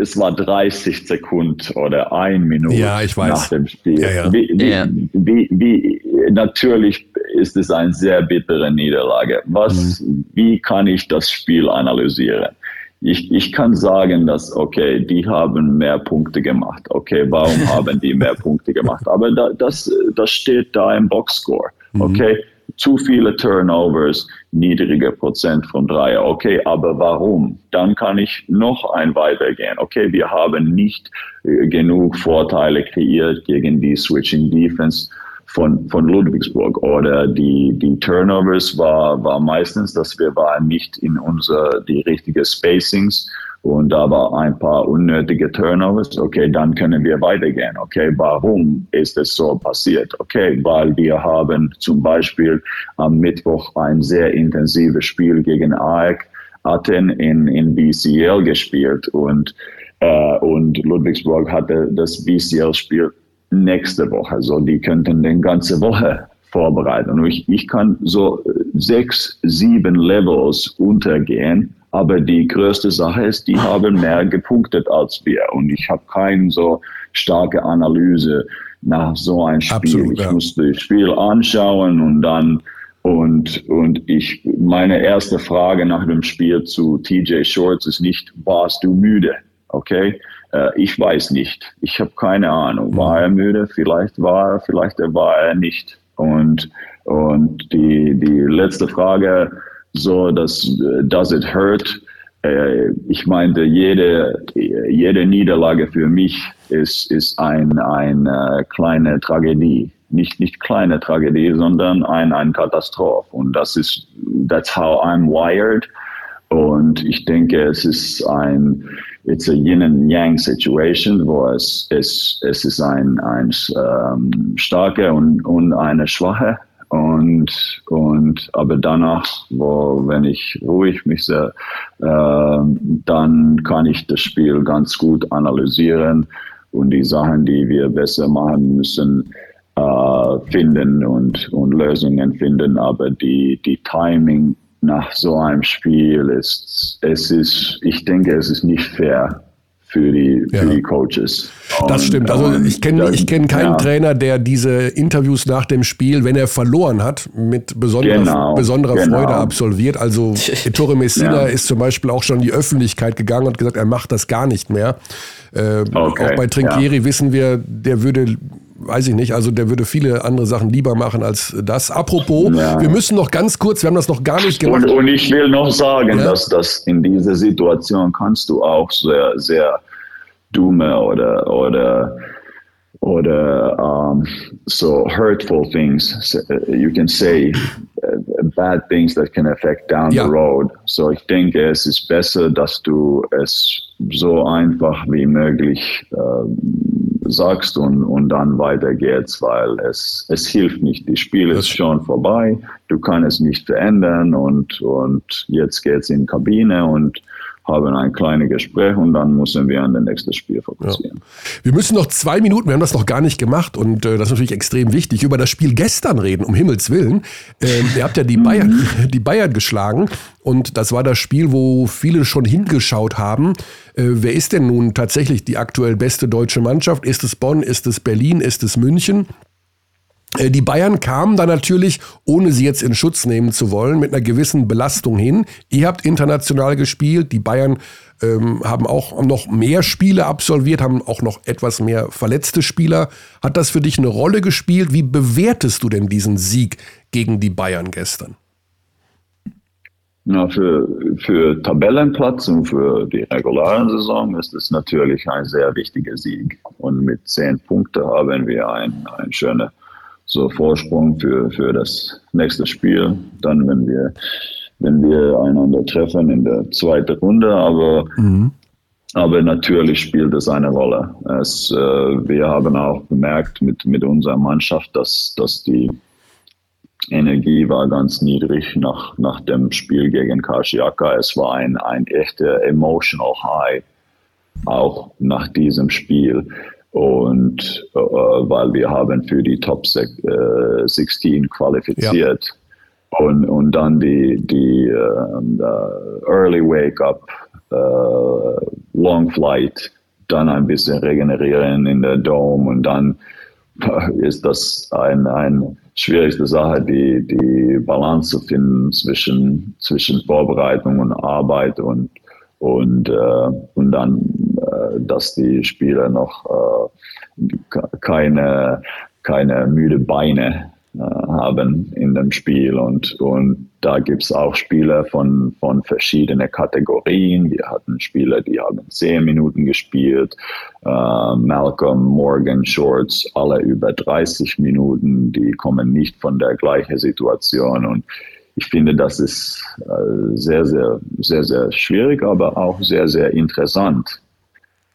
es war 30 Sekunden oder ein Minute ja, nach dem Spiel. Ja, ja. Wie, wie, wie, wie, natürlich ist es eine sehr bittere Niederlage. Was, mhm. Wie kann ich das Spiel analysieren? Ich, ich kann sagen, dass, okay, die haben mehr Punkte gemacht. Okay, warum haben die mehr Punkte gemacht? Aber da, das, das steht da im Boxscore. Mhm. Okay, mhm. zu viele Turnovers, niedriger Prozent von Dreier. Okay, aber warum? Dann kann ich noch ein weitergehen. Okay, wir haben nicht äh, genug Vorteile kreiert gegen die Switching Defense von, von Ludwigsburg oder die, die Turnovers war, war meistens, dass wir waren nicht in unser, die richtige Spacings und da war ein paar unnötige Turnovers. Okay, dann können wir weitergehen. Okay, warum ist es so passiert? Okay, weil wir haben zum Beispiel am Mittwoch ein sehr intensives Spiel gegen AEK Athen in, in BCL gespielt und, äh, und Ludwigsburg hatte das BCL-Spiel nächste Woche. So, die könnten den ganze Woche vorbereiten. Und ich, ich kann so sechs, sieben Levels untergehen. Aber die größte Sache ist, die haben mehr gepunktet als wir. Und ich habe keine so starke Analyse nach so einem Spiel. Absolut, ich ja. muss das Spiel anschauen und dann Und, und ich, meine erste Frage nach dem Spiel zu TJ Shorts ist nicht, warst du müde? Okay? Äh, ich weiß nicht. Ich habe keine Ahnung. War er müde? Vielleicht war er, vielleicht war er nicht. Und, und die, die letzte Frage, so, dass, does it hurt? Äh, ich meinte, jede, jede Niederlage für mich ist, ist ein, eine kleine Tragödie. Nicht, nicht kleine Tragödie, sondern ein, ein Katastrophe. Und das ist, that's how I'm wired. Und ich denke, es ist ein, it's a yin and yang situation, wo es, es, es ist ein, ein ähm, starke und, und eine schwache und, und aber danach, wo, wenn ich ruhig mich äh, dann kann ich das Spiel ganz gut analysieren und die Sachen, die wir besser machen müssen, äh, finden und, und Lösungen finden. Aber die, die Timing nach so einem Spiel ist, es ist, ich denke, es ist nicht fair für die, für ja. die Coaches. Das und, stimmt. Also ich kenne ich kenn keinen ja. Trainer, der diese Interviews nach dem Spiel, wenn er verloren hat, mit besonderer, genau, besonderer genau. Freude absolviert. Also Ettore Messina ja. ist zum Beispiel auch schon in die Öffentlichkeit gegangen und gesagt, er macht das gar nicht mehr. Äh, okay. Auch bei Trinkieri wissen wir, der würde weiß ich nicht, also der würde viele andere Sachen lieber machen als das. Apropos, ja. wir müssen noch ganz kurz, wir haben das noch gar nicht gemacht. Und, und ich will noch sagen, ja. dass das in dieser Situation kannst du auch sehr, sehr dumme oder, oder, oder um, so hurtful things. You can say uh, bad things that can affect down ja. the road. So ich denke, es ist besser, dass du es so einfach wie möglich äh, sagst und, und dann weiter geht's, weil es, es hilft nicht. Die Spiel ist schon vorbei, du kannst es nicht verändern und, und jetzt geht's in die Kabine und haben ein kleines Gespräch und dann müssen wir an das nächste Spiel fokussieren. Ja. Wir müssen noch zwei Minuten, wir haben das noch gar nicht gemacht und äh, das ist natürlich extrem wichtig, über das Spiel gestern reden, um Himmels Willen. Ähm, ihr habt ja die Bayern, mhm. die Bayern geschlagen und das war das Spiel, wo viele schon hingeschaut haben. Äh, wer ist denn nun tatsächlich die aktuell beste deutsche Mannschaft? Ist es Bonn? Ist es Berlin? Ist es München? Äh, die Bayern kamen da natürlich, ohne sie jetzt in Schutz nehmen zu wollen, mit einer gewissen Belastung hin. Ihr habt international gespielt, die Bayern ähm, haben auch noch mehr Spiele absolviert, haben auch noch etwas mehr verletzte Spieler. Hat das für dich eine Rolle gespielt? Wie bewertest du denn diesen Sieg gegen die Bayern gestern? Na, für, für Tabellenplatz und für die reguläre Saison ist es natürlich ein sehr wichtiger Sieg. Und mit zehn Punkten haben wir ein, ein schöner so Vorsprung für, für das nächste Spiel. Dann, wenn wir, wenn wir einander treffen in der zweiten Runde, aber, mhm. aber natürlich spielt es eine Rolle. Es, äh, wir haben auch bemerkt mit, mit unserer Mannschaft, dass, dass die Energie war ganz niedrig nach, nach dem Spiel gegen Kashiaka. Es war ein, ein echter emotional high, auch nach diesem Spiel. Und äh, weil wir haben für die Top 16 äh, qualifiziert. Ja. Und, und dann die, die uh, Early Wake Up, uh, Long Flight, dann ein bisschen regenerieren in der Dome und dann ist das ein, ein schwierigste Sache, die, die Balance zu finden zwischen, zwischen Vorbereitung und Arbeit und, und, äh, und dann äh, dass die Spieler noch äh, keine, keine müde Beine äh, haben in dem Spiel. Und, und da gibt es auch Spieler von, von verschiedenen Kategorien. Wir hatten Spieler, die haben zehn Minuten gespielt, äh, Malcolm, Morgan, Shorts, alle über 30 Minuten, die kommen nicht von der gleichen Situation. Und ich finde, das ist äh, sehr, sehr, sehr, sehr schwierig, aber auch sehr, sehr interessant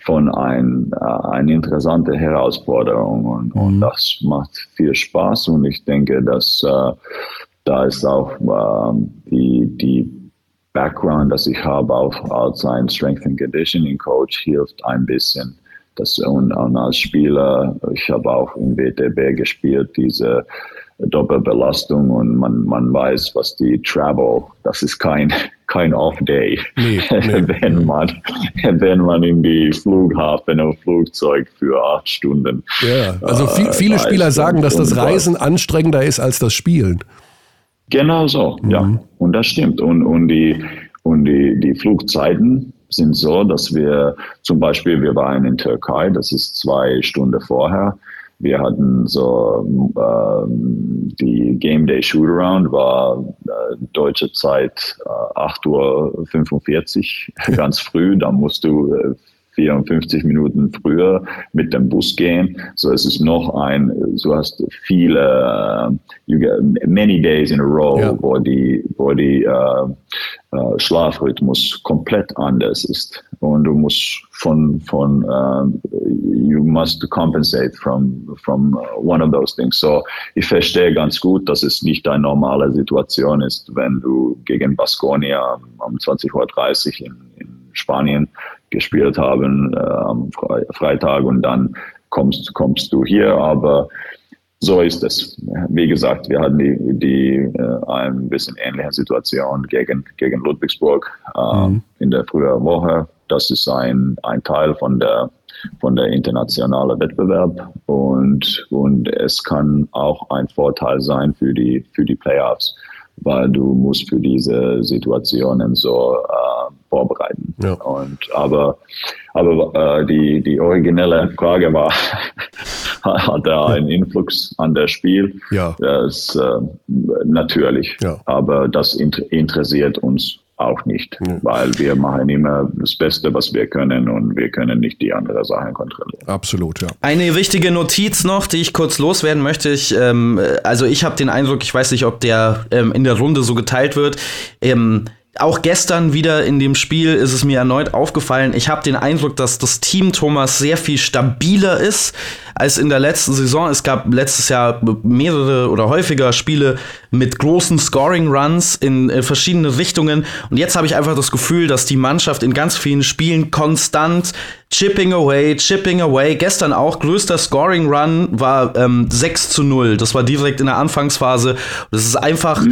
von ein, äh, eine interessante Herausforderung und, mhm. und, das macht viel Spaß und ich denke, dass äh, da ist auch äh, die, die Background, das ich habe auch als ein Strength and Conditioning Coach hilft ein bisschen. Das, und, und als Spieler, ich habe auch im WTB gespielt, diese Doppelbelastung und man, man weiß, was die Travel, das ist kein, kein Off-Day, nee, nee. wenn, man, wenn man in die Flughafen und Flugzeug für acht Stunden. Ja, also viel, viele äh, Spieler sagen, dass das Reisen anstrengender ist als das Spielen. Genau so, mhm. ja. Und das stimmt. Und, und, die, und die, die Flugzeiten sind so, dass wir zum Beispiel, wir waren in Türkei, das ist zwei Stunden vorher. Wir hatten so äh, die Game Day Shootaround war äh, deutsche Zeit äh, 8.45 Uhr ganz früh. Da musst du äh, 54 Minuten früher mit dem Bus gehen. So es ist noch ein, du hast viele, uh, you get many days in a row, ja. wo die, wo die uh, uh, Schlafrhythmus komplett anders ist. Und du musst von, von you must compensate from, from one of those things. So ich verstehe ganz gut, dass es nicht eine normale Situation ist, wenn du gegen Baskonia um 20.30 Uhr in, in Spanien gespielt haben äh, am Freitag und dann kommst, kommst du hier. Aber so ist es. Wie gesagt, wir hatten die, die äh, ein bisschen ähnliche Situation gegen, gegen Ludwigsburg äh, mhm. in der frühen Woche. Das ist ein, ein Teil von der von der internationalen Wettbewerb und, und es kann auch ein Vorteil sein für die, für die Playoffs weil du musst für diese Situationen so äh, vorbereiten. Ja. Und aber aber äh, die die originelle Frage war, hat er einen Influx an das Spiel? Ja. Das äh, natürlich. Ja. Aber das interessiert uns auch nicht, mhm. weil wir machen immer das Beste, was wir können und wir können nicht die anderen Sachen kontrollieren. Absolut, ja. Eine wichtige Notiz noch, die ich kurz loswerden möchte. Ich, ähm, also ich habe den Eindruck, ich weiß nicht, ob der ähm, in der Runde so geteilt wird. Ähm, auch gestern wieder in dem Spiel ist es mir erneut aufgefallen. Ich habe den Eindruck, dass das Team Thomas sehr viel stabiler ist als in der letzten Saison. Es gab letztes Jahr mehrere oder häufiger Spiele mit großen Scoring-Runs in äh, verschiedene Richtungen. Und jetzt habe ich einfach das Gefühl, dass die Mannschaft in ganz vielen Spielen konstant chipping away, chipping away. Gestern auch größter Scoring-Run war ähm, 6 zu 0. Das war direkt in der Anfangsphase. Das ist einfach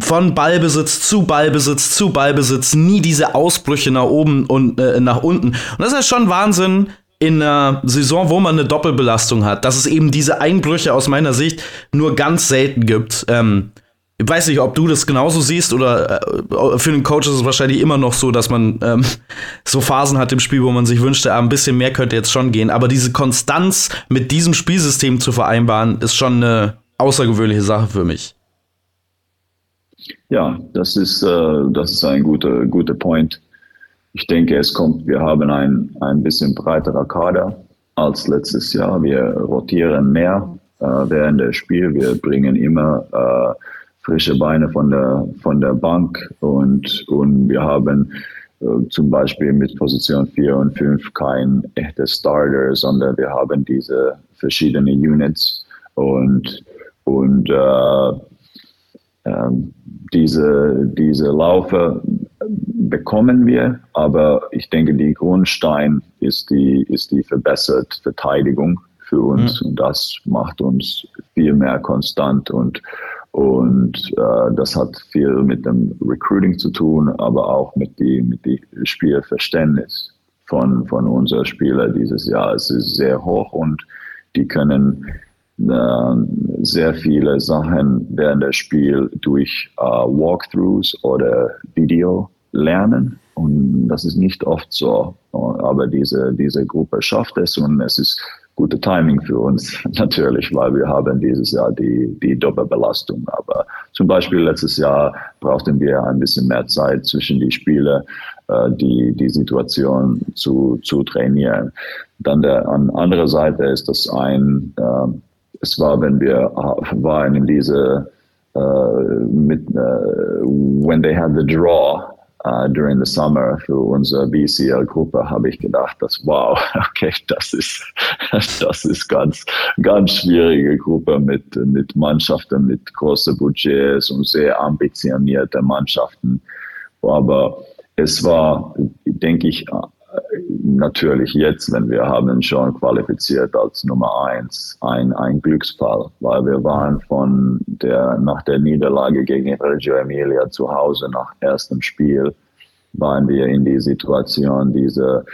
von Ballbesitz zu Ballbesitz zu Ballbesitz. Nie diese Ausbrüche nach oben und äh, nach unten. Und das ist schon Wahnsinn, in einer Saison, wo man eine Doppelbelastung hat, dass es eben diese Einbrüche aus meiner Sicht nur ganz selten gibt. Ähm, ich weiß nicht, ob du das genauso siehst oder äh, für den Coach ist es wahrscheinlich immer noch so, dass man ähm, so Phasen hat im Spiel, wo man sich wünschte, ah, ein bisschen mehr könnte jetzt schon gehen. Aber diese Konstanz mit diesem Spielsystem zu vereinbaren, ist schon eine außergewöhnliche Sache für mich. Ja, das ist, äh, das ist ein guter, guter Point. Ich denke, es kommt, wir haben ein, ein bisschen breiterer Kader als letztes Jahr. Wir rotieren mehr äh, während des Spiels. Wir bringen immer äh, frische Beine von der, von der Bank und, und wir haben äh, zum Beispiel mit Position 4 und 5 kein echter Starter, sondern wir haben diese verschiedenen Units und, und äh, ähm, diese, diese Laufe bekommen wir, aber ich denke, die Grundstein ist die, ist die verbesserte Verteidigung für uns mhm. und das macht uns viel mehr konstant und, und äh, das hat viel mit dem Recruiting zu tun, aber auch mit dem mit die Spielverständnis von, von unseren Spielern dieses Jahr. Es ist sehr hoch und die können ähm, sehr viele Sachen während des Spiels durch äh, Walkthroughs oder Video lernen. Und das ist nicht oft so. Aber diese, diese Gruppe schafft es und es ist gute Timing für uns natürlich, weil wir haben dieses Jahr die, die Doppelbelastung. Aber zum Beispiel letztes Jahr brauchten wir ein bisschen mehr Zeit zwischen die Spiele, äh, die, die Situation zu, zu trainieren. Dann der, an anderer Seite ist das ein, äh, es war, wenn wir äh, waren in diese uh, mit, uh, when they had the draw uh, during the summer für unsere BCL-Gruppe, habe ich gedacht, dass wow, okay, das ist das ist ganz ganz schwierige Gruppe mit mit Mannschaften mit großen Budgets und sehr ambitionierte Mannschaften. Aber es war, denke ich, natürlich jetzt, wenn wir haben schon qualifiziert als Nummer eins, ein, ein Glücksfall, weil wir waren von der, nach der Niederlage gegen Reggio Emilia zu Hause nach erstem Spiel, waren wir in die Situation, diese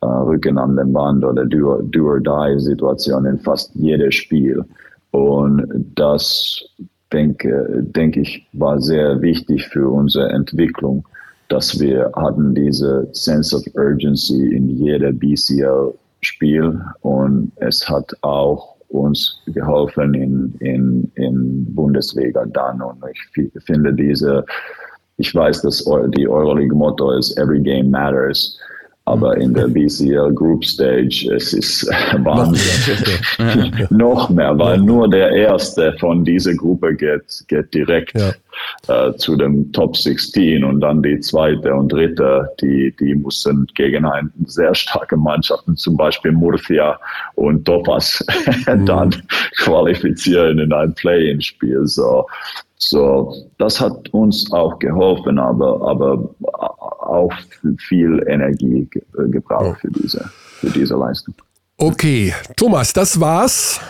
äh, Rücken an den Band oder Do-or-Die-Situation in fast jedem Spiel. Und das denke, denke ich, war sehr wichtig für unsere Entwicklung, dass wir hatten diese Sense of Urgency in jeder BCL-Spiel und es hat auch uns geholfen in, in, in Bundesliga dann. Und ich finde diese, ich weiß, dass die Euroleague-Motto ist Every Game Matters aber in der BCL Group Stage, es ist Wahnsinn. Noch mehr, weil nur der Erste von dieser Gruppe geht, geht direkt ja. äh, zu dem Top 16 und dann die zweite und dritte, die, die mussten gegen eine sehr starke Mannschaften, zum Beispiel Murcia und Topas, mhm. dann qualifizieren in ein Play-in-Spiel. So, so, das hat uns auch geholfen, aber, aber auch viel Energie ge äh, gebraucht für diese, für diese Leistung. Okay, Thomas, das war's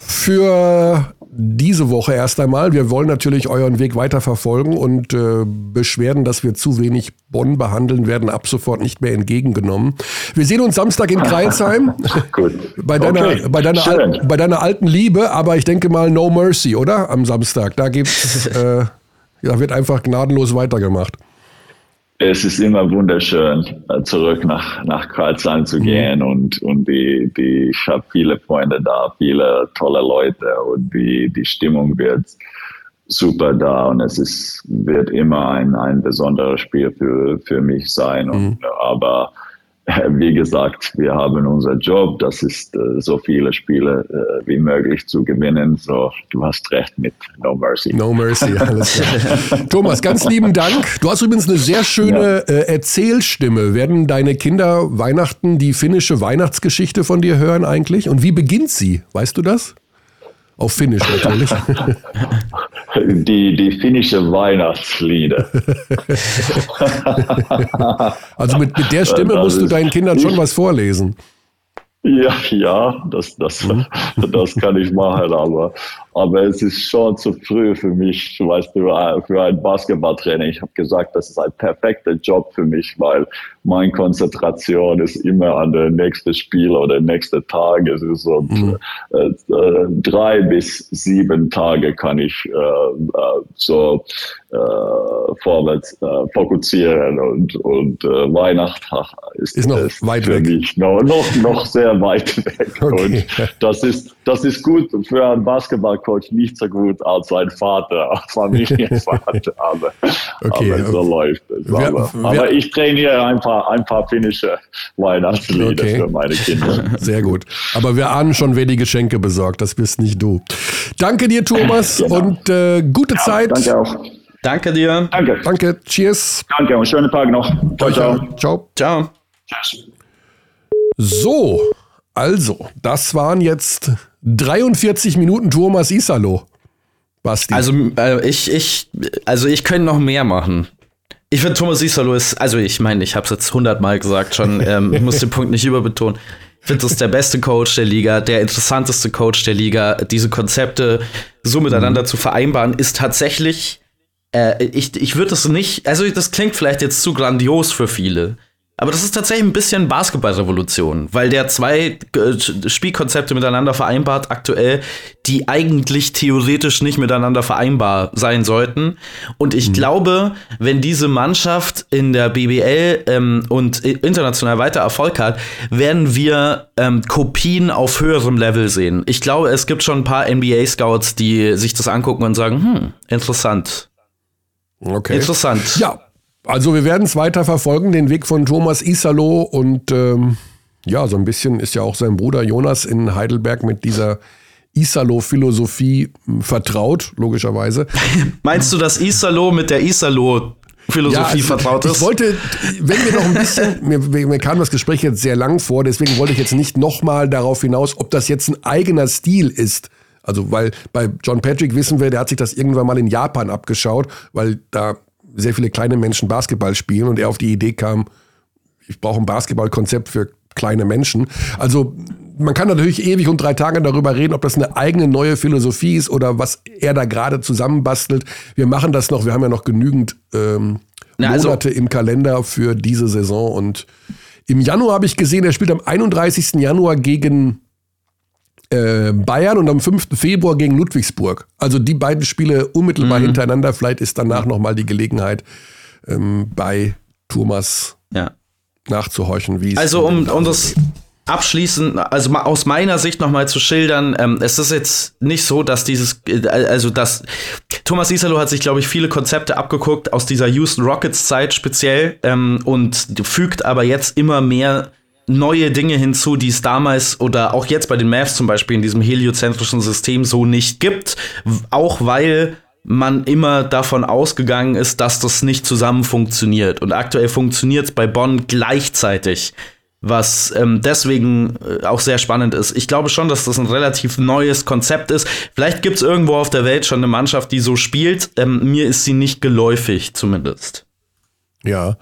für diese Woche erst einmal. Wir wollen natürlich euren Weg weiter verfolgen und äh, Beschwerden, dass wir zu wenig Bonn behandeln, werden ab sofort nicht mehr entgegengenommen. Wir sehen uns Samstag in Kreilsheim. Gut. Bei deiner, okay. bei, deiner al, bei deiner alten Liebe, aber ich denke mal No Mercy, oder? Am Samstag. Da gibt's, äh, da wird einfach gnadenlos weitergemacht es ist immer wunderschön, äh, zurück nach, nach Kreuzheim zu mhm. gehen und, und die, die, ich habe viele Freunde da, viele tolle Leute und die, die Stimmung wird super da und es ist, wird immer ein, ein besonderes Spiel für, für mich sein. Und, mhm. Aber wie gesagt, wir haben unser Job, das ist äh, so viele Spiele äh, wie möglich zu gewinnen. So, du hast recht mit No Mercy. No Mercy, alles klar. Thomas, ganz lieben Dank. Du hast übrigens eine sehr schöne ja. äh, Erzählstimme. Werden deine Kinder Weihnachten die finnische Weihnachtsgeschichte von dir hören eigentlich? Und wie beginnt sie? Weißt du das? Auf Finnisch natürlich. Die, die finnische Weihnachtslieder. also mit, mit der Stimme musst du deinen Kindern schon was vorlesen. Ja, ja, das, das, mhm. das kann ich machen, aber, aber es ist schon zu früh für mich, weißt du, für ein Basketballtraining. Ich habe gesagt, das ist ein perfekter Job für mich, weil meine Konzentration ist immer an der nächsten Spiel oder nächsten Tag. Es ist so mhm. äh, äh, drei bis sieben Tage kann ich äh, äh so äh, vorwärts äh, fokussieren und, und äh, Weihnachten ist, ist noch weit für weg. mich noch, noch, noch sehr weit weg. Okay. Und das ist, das ist gut für einen Basketballcoach, nicht so gut als ein Vater, Familienvater, aber, okay. aber so läuft es. Wir, aber, wir, aber, ich trainiere ein paar, ein paar finnische Weihnachtslieder okay. für meine Kinder. Sehr gut. Aber wir ahnen schon, wer die Geschenke besorgt. Das bist nicht du. Danke dir, Thomas, genau. und äh, gute ja, Zeit. Danke auch. Danke dir. Danke. Danke. Cheers. Danke und schönen Tag noch. Ciao, ciao. Ciao. Ciao. Tschüss. So, also, das waren jetzt 43 Minuten Thomas Isalo. Basti. Also, äh, ich, ich, also ich könnte noch mehr machen. Ich finde, Thomas Isalo ist, also ich meine, ich habe es jetzt hundertmal gesagt schon, ähm, ich muss den Punkt nicht überbetonen. Ich finde, das ist der beste Coach der Liga, der interessanteste Coach der Liga. Diese Konzepte so miteinander mhm. zu vereinbaren, ist tatsächlich äh, ich ich würde das nicht, also das klingt vielleicht jetzt zu grandios für viele, aber das ist tatsächlich ein bisschen Basketballrevolution, weil der zwei äh, Spielkonzepte miteinander vereinbart aktuell, die eigentlich theoretisch nicht miteinander vereinbar sein sollten. Und ich mhm. glaube, wenn diese Mannschaft in der BBL ähm, und international weiter Erfolg hat, werden wir ähm, Kopien auf höherem Level sehen. Ich glaube, es gibt schon ein paar NBA-Scouts, die sich das angucken und sagen, hm, interessant. Okay. Interessant. Ja, also wir werden es weiter verfolgen, den Weg von Thomas Isalo und ähm, ja, so ein bisschen ist ja auch sein Bruder Jonas in Heidelberg mit dieser Isalo-Philosophie hm, vertraut, logischerweise. Meinst du, dass Isalo mit der Isalo Philosophie ja, also vertraut ist. Ich wollte, wenn wir noch ein bisschen, mir, mir, kam das Gespräch jetzt sehr lang vor, deswegen wollte ich jetzt nicht nochmal darauf hinaus, ob das jetzt ein eigener Stil ist. Also, weil bei John Patrick wissen wir, der hat sich das irgendwann mal in Japan abgeschaut, weil da sehr viele kleine Menschen Basketball spielen und er auf die Idee kam, ich brauche ein Basketballkonzept für kleine Menschen. Also man kann natürlich ewig und drei Tage darüber reden, ob das eine eigene neue Philosophie ist oder was er da gerade zusammenbastelt. Wir machen das noch, wir haben ja noch genügend ähm, Na, also Monate im Kalender für diese Saison und im Januar habe ich gesehen, er spielt am 31. Januar gegen äh, Bayern und am 5. Februar gegen Ludwigsburg. Also die beiden Spiele unmittelbar mhm. hintereinander. Vielleicht ist danach nochmal die Gelegenheit ähm, bei Thomas ja. nachzuhorchen, wie es Also um, um das abschließend, also aus meiner Sicht nochmal zu schildern, ähm, es ist jetzt nicht so, dass dieses, äh, also dass Thomas Isalo hat sich, glaube ich, viele Konzepte abgeguckt aus dieser Houston Rockets Zeit speziell ähm, und fügt aber jetzt immer mehr neue Dinge hinzu, die es damals oder auch jetzt bei den Mavs zum Beispiel in diesem heliozentrischen System so nicht gibt, auch weil man immer davon ausgegangen ist, dass das nicht zusammen funktioniert. Und aktuell funktioniert es bei Bonn gleichzeitig was ähm, deswegen äh, auch sehr spannend ist. Ich glaube schon, dass das ein relativ neues Konzept ist. Vielleicht gibt es irgendwo auf der Welt schon eine Mannschaft, die so spielt. Ähm, mir ist sie nicht geläufig, zumindest. Ja.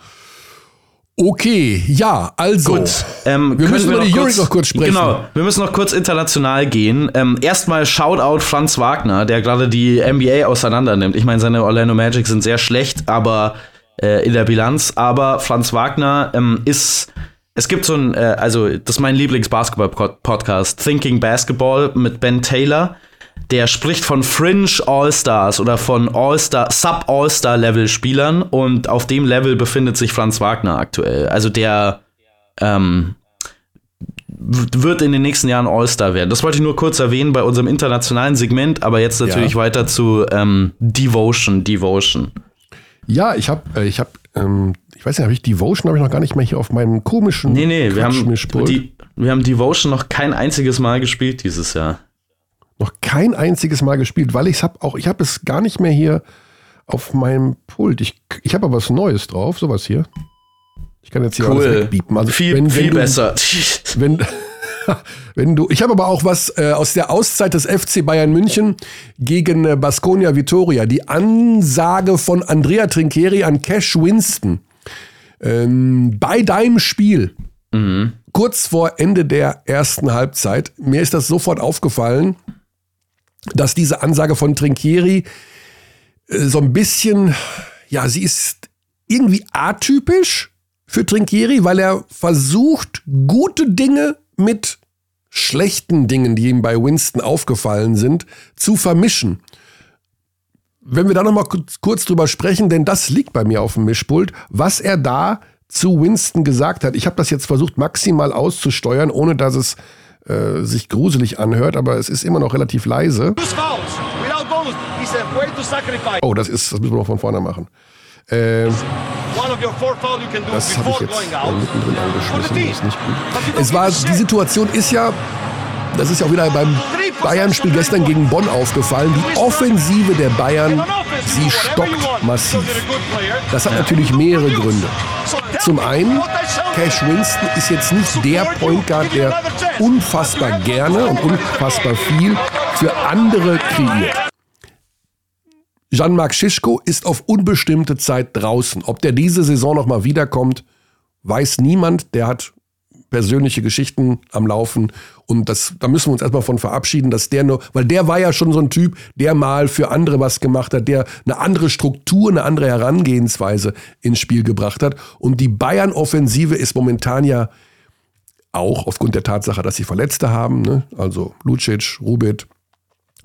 Okay, ja, also. Gut, ähm, wir müssen über die Euroleague noch kurz sprechen. Genau, wir müssen noch kurz international gehen. Ähm, erstmal Shoutout Franz Wagner, der gerade die NBA auseinandernimmt. Ich meine, seine Orlando Magic sind sehr schlecht, aber äh, in der Bilanz. Aber Franz Wagner ähm, ist es gibt so ein, äh, also das ist mein Lieblings-Basketball-Podcast, Thinking Basketball mit Ben Taylor. Der spricht von Fringe All-Stars oder von All-Star, Sub-All-Star-Level-Spielern und auf dem Level befindet sich Franz Wagner aktuell. Also der ähm, wird in den nächsten Jahren All-Star werden. Das wollte ich nur kurz erwähnen bei unserem internationalen Segment, aber jetzt natürlich ja. weiter zu ähm, Devotion, Devotion. Ja, ich habe äh, ich hab, ähm, ich weiß nicht, habe ich Devotion habe ich noch gar nicht mehr hier auf meinem komischen Nee, nee, wir haben, die, wir haben Devotion noch kein einziges Mal gespielt dieses Jahr. Noch kein einziges Mal gespielt, weil ich habe auch, ich habe es gar nicht mehr hier auf meinem Pult. Ich, ich habe aber was Neues drauf, sowas hier. Ich kann jetzt hier cool. alles wegbiepen. Also viel, wenn, viel du, besser. Wenn, wenn du, ich habe aber auch was äh, aus der Auszeit des FC Bayern München gegen äh, Baskonia Vitoria. Die Ansage von Andrea Trincheri an Cash Winston. Ähm, bei deinem Spiel, mhm. kurz vor Ende der ersten Halbzeit, mir ist das sofort aufgefallen, dass diese Ansage von Trinkieri äh, so ein bisschen, ja, sie ist irgendwie atypisch für Trinkieri, weil er versucht, gute Dinge mit schlechten Dingen, die ihm bei Winston aufgefallen sind, zu vermischen wenn wir da nochmal kurz drüber sprechen, denn das liegt bei mir auf dem Mischpult, was er da zu Winston gesagt hat. Ich habe das jetzt versucht maximal auszusteuern, ohne dass es äh, sich gruselig anhört, aber es ist immer noch relativ leise. Oh, das ist, das müssen wir noch von vorne machen. Ähm, das habe ich jetzt äh, mittendrin angeschmissen, das ist nicht gut. Es war, die Situation ist ja, das ist ja auch wieder beim Bayern-Spiel gestern gegen Bonn aufgefallen. Die Offensive der Bayern, sie stockt massiv. Das hat natürlich mehrere Gründe. Zum einen, Cash Winston ist jetzt nicht der Point Guard, der unfassbar gerne und unfassbar viel für andere kreiert. Jean-Marc Schischko ist auf unbestimmte Zeit draußen. Ob der diese Saison nochmal wiederkommt, weiß niemand. Der hat persönliche Geschichten am Laufen. Und das, da müssen wir uns erstmal von verabschieden, dass der nur, weil der war ja schon so ein Typ, der mal für andere was gemacht hat, der eine andere Struktur, eine andere Herangehensweise ins Spiel gebracht hat. Und die Bayern-Offensive ist momentan ja auch aufgrund der Tatsache, dass sie Verletzte haben, ne? also Lucic, Rubit,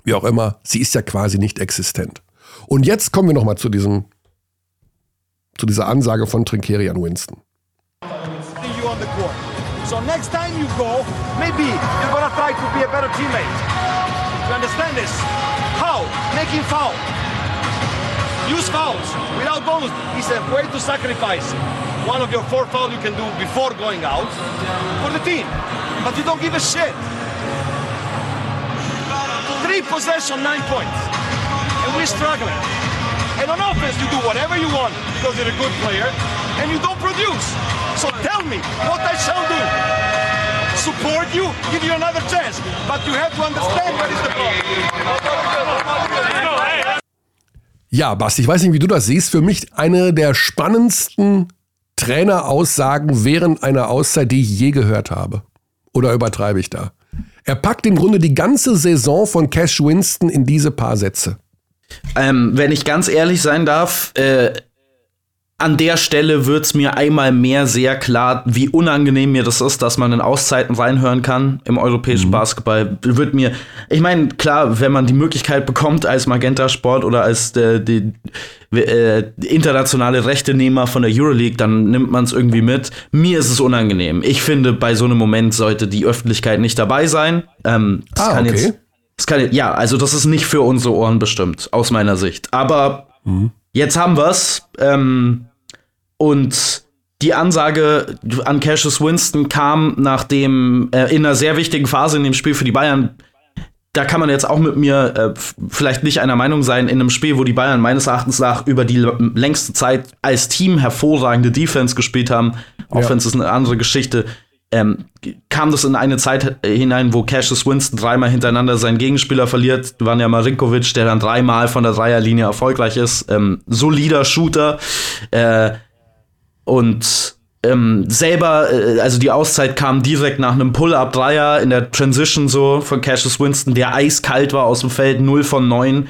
wie auch immer, sie ist ja quasi nicht existent. Und jetzt kommen wir nochmal zu diesem, zu dieser Ansage von Trinkeri an Winston. Next time you go, maybe you're gonna try to be a better teammate. You understand this? How? Making foul. Use fouls without bonus. It's a way to sacrifice one of your four fouls you can do before going out for the team. But you don't give a shit. Three possession, nine points. And we're struggling. And on offense, you do whatever you want because you're a good player, and you don't produce. So tell me what I shall do. Support you, give you another chance. But you have to understand what is the problem. Ja, Basti, ich weiß nicht, wie du das siehst. Für mich eine der spannendsten Traineraussagen während einer Auszeit, die ich je gehört habe. Oder übertreibe ich da? Er packt im Grunde die ganze Saison von Cash Winston in diese paar Sätze. Ähm, wenn ich ganz ehrlich sein darf, äh, an der Stelle wird es mir einmal mehr sehr klar, wie unangenehm mir das ist, dass man in Auszeiten reinhören kann im europäischen mhm. Basketball. Wird mir, ich meine, klar, wenn man die Möglichkeit bekommt als Magenta Sport oder als äh, die, äh, internationale Rechtenehmer von der Euroleague, dann nimmt man es irgendwie mit. Mir ist es unangenehm. Ich finde, bei so einem Moment sollte die Öffentlichkeit nicht dabei sein. Ähm, das ah, kann okay. jetzt, kann, ja, also das ist nicht für unsere Ohren bestimmt, aus meiner Sicht. Aber mhm. jetzt haben wir's. Ähm, und die Ansage an Cassius Winston kam, nachdem äh, in einer sehr wichtigen Phase in dem Spiel für die Bayern, da kann man jetzt auch mit mir äh, vielleicht nicht einer Meinung sein, in einem Spiel, wo die Bayern meines Erachtens nach über die längste Zeit als Team hervorragende Defense gespielt haben, ja. Offense ist eine andere Geschichte, ähm, kam das in eine Zeit hinein, wo Cassius Winston dreimal hintereinander seinen Gegenspieler verliert. Vanja Marinkovic, der dann dreimal von der Dreierlinie erfolgreich ist. Ähm, solider Shooter. Äh, und ähm, selber, äh, also die Auszeit kam direkt nach einem Pull-Up-Dreier in der Transition so von Cassius Winston, der eiskalt war aus dem Feld, 0 von 9.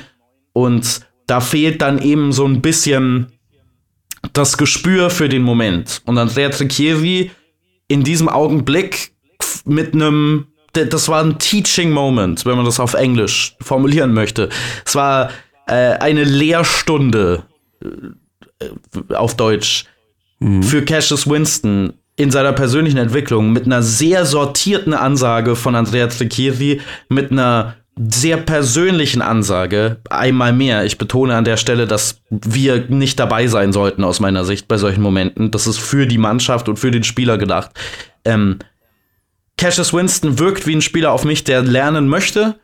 Und da fehlt dann eben so ein bisschen das Gespür für den Moment. Und Andrea Tricchieri in diesem Augenblick mit einem, das war ein Teaching Moment, wenn man das auf Englisch formulieren möchte. Es war äh, eine Lehrstunde äh, auf Deutsch mhm. für Cassius Winston in seiner persönlichen Entwicklung mit einer sehr sortierten Ansage von Andrea Tricchieri, mit einer sehr persönlichen Ansage, einmal mehr. Ich betone an der Stelle, dass wir nicht dabei sein sollten, aus meiner Sicht, bei solchen Momenten. Das ist für die Mannschaft und für den Spieler gedacht. Ähm, Cassius Winston wirkt wie ein Spieler auf mich, der lernen möchte,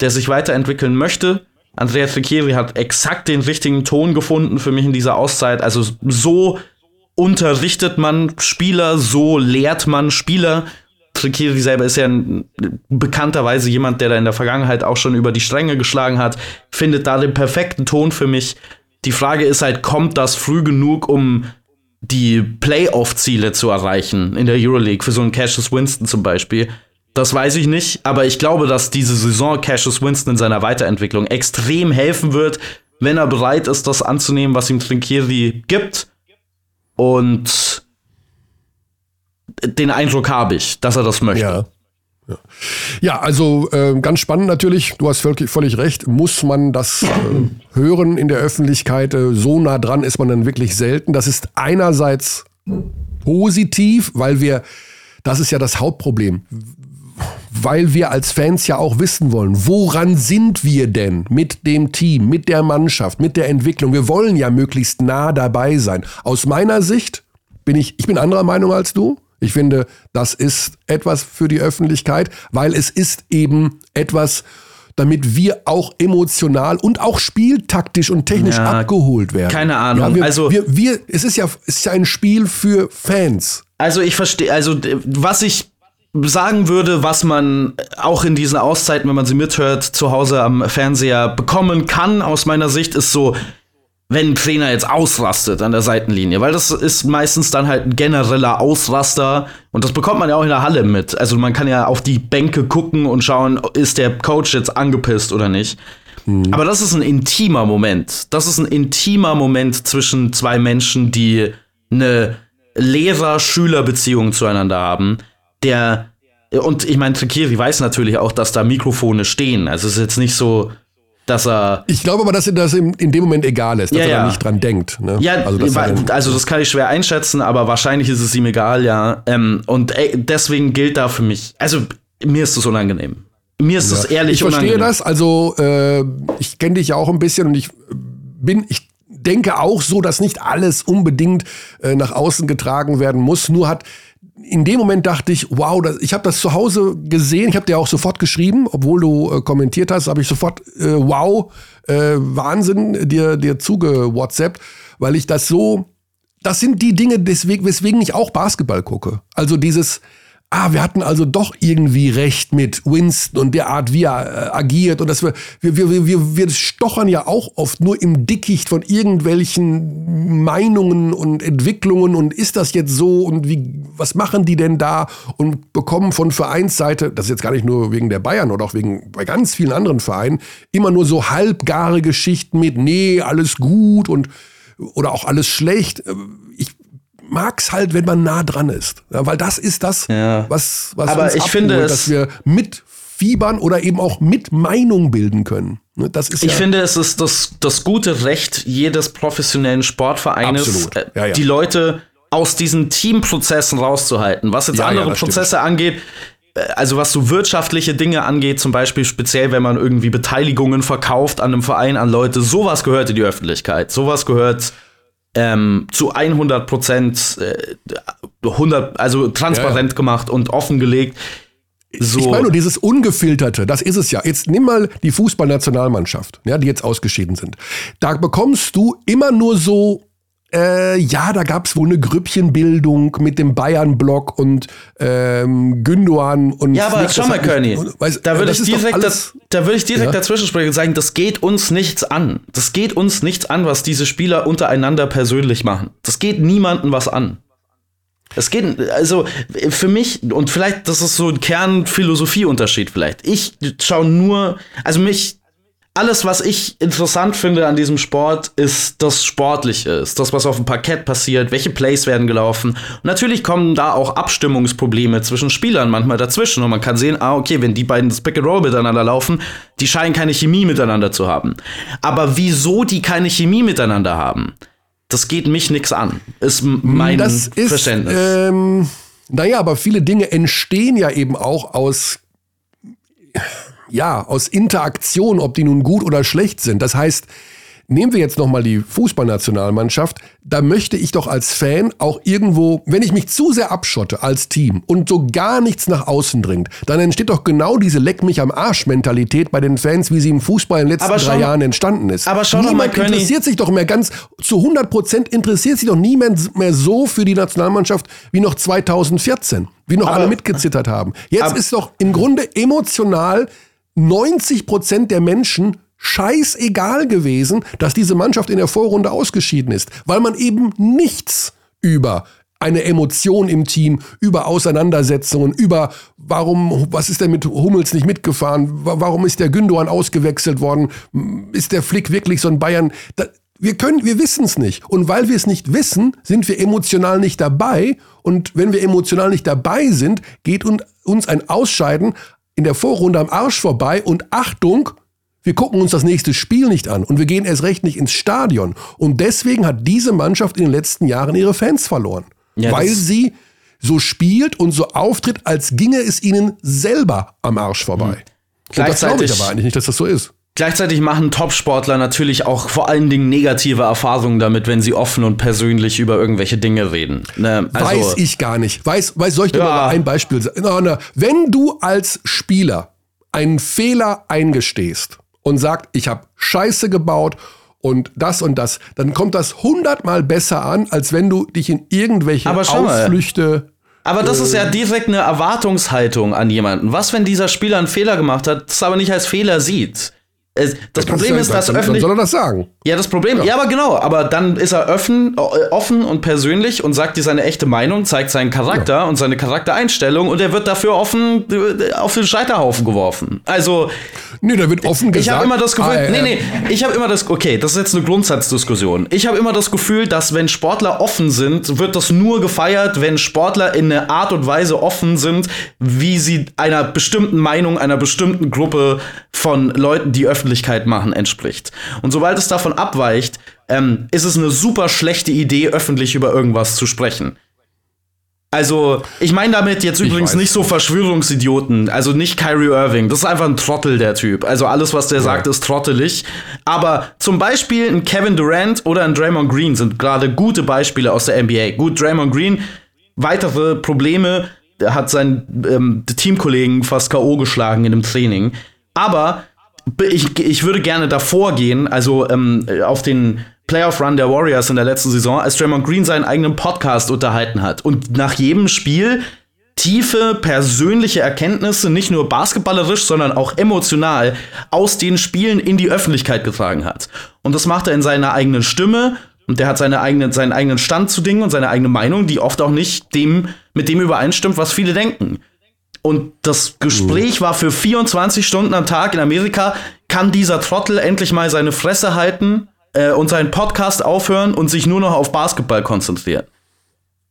der sich weiterentwickeln möchte. Andrea Tricchieri hat exakt den richtigen Ton gefunden für mich in dieser Auszeit. Also so unterrichtet man Spieler, so lehrt man Spieler. Trikiri selber ist ja ein, bekannterweise jemand, der da in der Vergangenheit auch schon über die Stränge geschlagen hat, findet da den perfekten Ton für mich. Die Frage ist halt, kommt das früh genug, um die Playoff-Ziele zu erreichen in der Euroleague, für so einen Cassius Winston zum Beispiel? Das weiß ich nicht, aber ich glaube, dass diese Saison Cassius Winston in seiner Weiterentwicklung extrem helfen wird, wenn er bereit ist, das anzunehmen, was ihm Trinkieri gibt und den Eindruck habe ich, dass er das möchte. Ja. Ja, ja also äh, ganz spannend natürlich, du hast völlig, völlig recht, muss man das äh, hören in der Öffentlichkeit, äh, so nah dran ist man dann wirklich selten. Das ist einerseits positiv, weil wir, das ist ja das Hauptproblem, weil wir als Fans ja auch wissen wollen, woran sind wir denn mit dem Team, mit der Mannschaft, mit der Entwicklung. Wir wollen ja möglichst nah dabei sein. Aus meiner Sicht bin ich, ich bin anderer Meinung als du. Ich finde, das ist etwas für die Öffentlichkeit, weil es ist eben etwas, damit wir auch emotional und auch spieltaktisch und technisch ja, abgeholt werden. Keine Ahnung. Ja, wir, also wir, wir, es ist ja, es ist ja ein Spiel für Fans. Also ich verstehe, also was ich sagen würde, was man auch in diesen Auszeiten, wenn man sie mithört, zu Hause am Fernseher bekommen kann, aus meiner Sicht, ist so, wenn ein Trainer jetzt ausrastet an der Seitenlinie, weil das ist meistens dann halt ein genereller Ausraster und das bekommt man ja auch in der Halle mit. Also man kann ja auf die Bänke gucken und schauen, ist der Coach jetzt angepisst oder nicht. Mhm. Aber das ist ein intimer Moment. Das ist ein intimer Moment zwischen zwei Menschen, die eine Lehrer-Schüler-Beziehung zueinander haben der und ich meine, Trikiri weiß natürlich auch, dass da Mikrofone stehen. Also es ist jetzt nicht so, dass er. Ich glaube aber, dass das in, dem Moment egal ist, dass ja, er ja. nicht dran denkt. Ne? Ja, also das, also das, kann ich schwer einschätzen, aber wahrscheinlich ist es ihm egal, ja. Ähm, und ey, deswegen gilt da für mich, also mir ist das unangenehm. Mir ist ja. das ehrlich Ich verstehe unangenehm. das, also äh, ich kenne dich ja auch ein bisschen und ich bin, ich denke auch so, dass nicht alles unbedingt äh, nach außen getragen werden muss. Nur hat in dem Moment dachte ich, wow, das, ich habe das zu Hause gesehen, ich habe dir auch sofort geschrieben, obwohl du äh, kommentiert hast, habe ich sofort äh, wow, äh, Wahnsinn dir dir zuge WhatsApp, weil ich das so das sind die Dinge, deswegen, weswegen ich auch Basketball gucke. Also dieses ah, wir hatten also doch irgendwie recht mit Winston und der Art, wie er äh, agiert und dass wir, wir, wir, wir, wir stochern ja auch oft nur im Dickicht von irgendwelchen Meinungen und Entwicklungen und ist das jetzt so und wie, was machen die denn da und bekommen von Vereinsseite, das ist jetzt gar nicht nur wegen der Bayern oder auch wegen, bei ganz vielen anderen Vereinen, immer nur so halbgare Geschichten mit, nee, alles gut und oder auch alles schlecht. Ich mag's halt, wenn man nah dran ist. Ja, weil das ist das, Ja. was, was Aber uns ich finde abholt, es- dass wir mit fiebern oder eben auch mit Meinung bilden können. Ne, Ich ja, finde, es ist das, das gute Recht jedes professionellen Sportvereines, Absolut. äh, Ja, die Leute aus diesen Teamprozessen rauszuhalten. Was jetzt andere das stimmt. Prozesse angeht, äh, also was so wirtschaftliche Dinge angeht, zum Beispiel speziell, wenn man irgendwie Beteiligungen verkauft an einem Verein an Leute, sowas gehört in die Öffentlichkeit. Sowas gehört ähm, zu 100 Prozent, äh, 100, also transparent gemacht und offengelegt. So. Ich meine nur dieses Ungefilterte, das ist es ja. Jetzt nimm mal die Fußballnationalmannschaft, ja, die jetzt ausgeschieden sind. Da bekommst du immer nur so, äh, ja, da gab's wohl eine Grüppchenbildung mit dem Bayern-Block und ähm, Gündogan und Ja, aber schau mal, Körny, weißt, da würde ich direkt, da, würde ich direkt Ja. dazwischen sprechen und sagen, das geht uns nichts an. Das geht uns nichts an, was diese Spieler untereinander persönlich machen. Das geht niemandem was an. Es geht, also für mich, und vielleicht, das ist so ein Kernphilosophieunterschied vielleicht. Ich schaue nur, also mich, alles, was ich interessant finde an diesem Sport, ist das Sportliche, ist das, was auf dem Parkett passiert, welche Plays werden gelaufen. Und natürlich kommen da auch Abstimmungsprobleme zwischen Spielern manchmal dazwischen und man kann sehen, ah, okay, wenn die beiden das Pick and Roll miteinander laufen, die scheinen keine Chemie miteinander zu haben. Aber wieso die keine Chemie miteinander haben, das geht mich nix an. Ist mein das ist, Verständnis. ähm, naja, aber viele Dinge entstehen ja eben auch aus, ja, aus Interaktion, ob die nun gut oder schlecht sind. Das heißt, nehmen wir jetzt nochmal die Fußballnationalmannschaft, da möchte ich doch als Fan auch irgendwo, wenn ich mich zu sehr abschotte als Team und so gar nichts nach außen dringt, dann entsteht doch genau diese Leck mich am Arsch Mentalität bei den Fans, wie sie im Fußball in den letzten schau- drei Jahren entstanden ist. aber mal, Niemand König- interessiert sich doch mehr ganz, zu 100 Prozent interessiert sich doch niemand mehr so für die Nationalmannschaft wie noch 2014, wie noch Aber- alle mitgezittert haben. Jetzt Aber- ist doch im Grunde emotional 90 Prozent der Menschen scheißegal gewesen, dass diese Mannschaft in der Vorrunde ausgeschieden ist, weil man eben nichts über eine Emotion im Team, über Auseinandersetzungen, über warum, was ist denn mit Hummels nicht mitgefahren, Wa- warum ist der Gündogan ausgewechselt worden, ist der Flick wirklich so ein Bayern, da, wir können, wir wissen es nicht. Und weil wir es nicht wissen, sind wir emotional nicht dabei. Und wenn wir emotional nicht dabei sind, geht un- uns ein Ausscheiden in der Vorrunde am Arsch vorbei. Und Achtung, wir gucken uns das nächste Spiel nicht an und wir gehen erst recht nicht ins Stadion. Und deswegen hat diese Mannschaft in den letzten Jahren ihre Fans verloren. Ja, weil sie so spielt und so auftritt, als ginge es ihnen selber am Arsch vorbei. Und das glaube ich aber eigentlich nicht, dass das so ist. Gleichzeitig machen Topsportler natürlich auch vor allen Dingen negative Erfahrungen damit, wenn sie offen und persönlich über irgendwelche Dinge reden. Ne? Also, Weiß ich gar nicht. Weiß, weiß soll ich dir Ja. mal ein Beispiel sagen? Na, na, wenn du als Spieler einen Fehler eingestehst und sagst, ich habe Scheiße gebaut und das und das, dann kommt das hundertmal besser an, als wenn du dich in irgendwelche. Ausflüchte. Aber das ist ja direkt eine Erwartungshaltung an jemanden. Was, wenn dieser Spieler einen Fehler gemacht hat, das aber nicht als Fehler sieht? Es- Das Problem ist, dass dann, dann öffentlich. soll er das sagen. Ja, das Problem, ja. aber genau, aber dann ist er offen, äh, offen und persönlich und sagt dir seine echte Meinung, zeigt seinen Charakter und seine Charaktereinstellung und er wird dafür offen äh, auf den Scheiterhaufen geworfen. Also, Nee, da wird offen gesagt. ich habe immer das Gefühl, ah, nee, nee, ich habe immer das, okay, das ist jetzt eine Grundsatzdiskussion. Ich habe immer das Gefühl, dass wenn Sportler offen sind, wird das nur gefeiert, wenn Sportler in eine Art und Weise offen sind, wie sie einer bestimmten Meinung, einer bestimmten Gruppe von Leuten, die Öffentlichkeit machen, entspricht. Und sobald es davon abweicht, ähm, ist es eine super schlechte Idee, öffentlich über irgendwas zu sprechen. Also, ich meine damit jetzt übrigens nicht so Verschwörungsidioten, also nicht Kyrie Irving, das ist einfach ein Trottel, der Typ. Also alles, was der sagt, ist trottelig. Aber zum Beispiel ein Kevin Durant oder ein Draymond Green sind gerade gute Beispiele aus der NBA. Gut, Draymond Green, weitere Probleme, hat seinen ähm, Teamkollegen fast K.O. geschlagen in dem Training. Aber ich, ich würde gerne davor gehen, also ähm, auf den Playoff-Run der Warriors in der letzten Saison, als Draymond Green seinen eigenen Podcast unterhalten hat und nach jedem Spiel tiefe persönliche Erkenntnisse, nicht nur basketballerisch, sondern auch emotional aus den Spielen in die Öffentlichkeit getragen hat. Und das macht er in seiner eigenen Stimme und der hat seine eigene, seinen eigenen Stand zu Dingen und seine eigene Meinung, die oft auch nicht dem, mit dem übereinstimmt, was viele denken. Und das Gespräch war für 24 Stunden am Tag in Amerika. Kann dieser Trottel endlich mal seine Fresse halten? äh, und seinen Podcast aufhören und sich nur noch auf Basketball konzentrieren.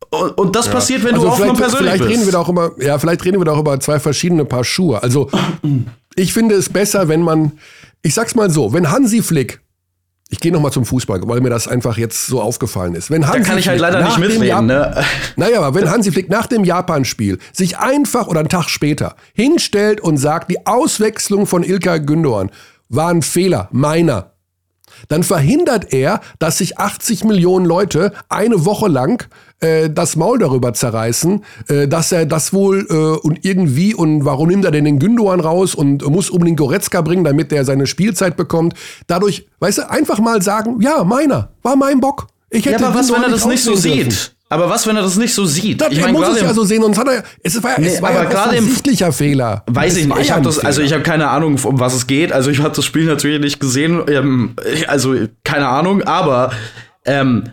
Und, und das ja. passiert, wenn also du offen und persönlich vielleicht bist. Reden wir doch über, ja, vielleicht reden wir doch über zwei verschiedene Paar Schuhe. Also ich finde es besser, wenn man, ich sag's mal so, wenn Hansi Flick ich gehe nochmal zum Fußball, weil mir das einfach jetzt so aufgefallen ist. Wenn Hansi da kann ich halt leider nicht mitreden, ne? Naja, aber wenn Hansi Flick nach dem Japan-Spiel sich einfach oder einen Tag später hinstellt und sagt, die Auswechslung von Ilka Gündoğan war ein Fehler, meiner dann verhindert er, dass sich 80 Millionen Leute eine Woche lang äh, das Maul darüber zerreißen, äh, dass er das wohl äh, und irgendwie und warum nimmt er denn den Gündoan raus und muss unbedingt Goretzka bringen, damit er seine Spielzeit bekommt. Dadurch, weißt du, einfach mal sagen, ja, meiner, war mein Bock. Ich hätte ja, aber was, wenn er das nicht so sieht? Aber was, wenn er das nicht so sieht? Das, ich mein, muss es ja so sehen, sonst hat er, es war, nee, es war aber ja ein offensichtlicher Fehler. Weiß ich nicht. Ich habe das, also ich habe keine Ahnung, um was es geht. Also ich habe das Spiel natürlich nicht gesehen. Ähm, also keine Ahnung, aber ähm,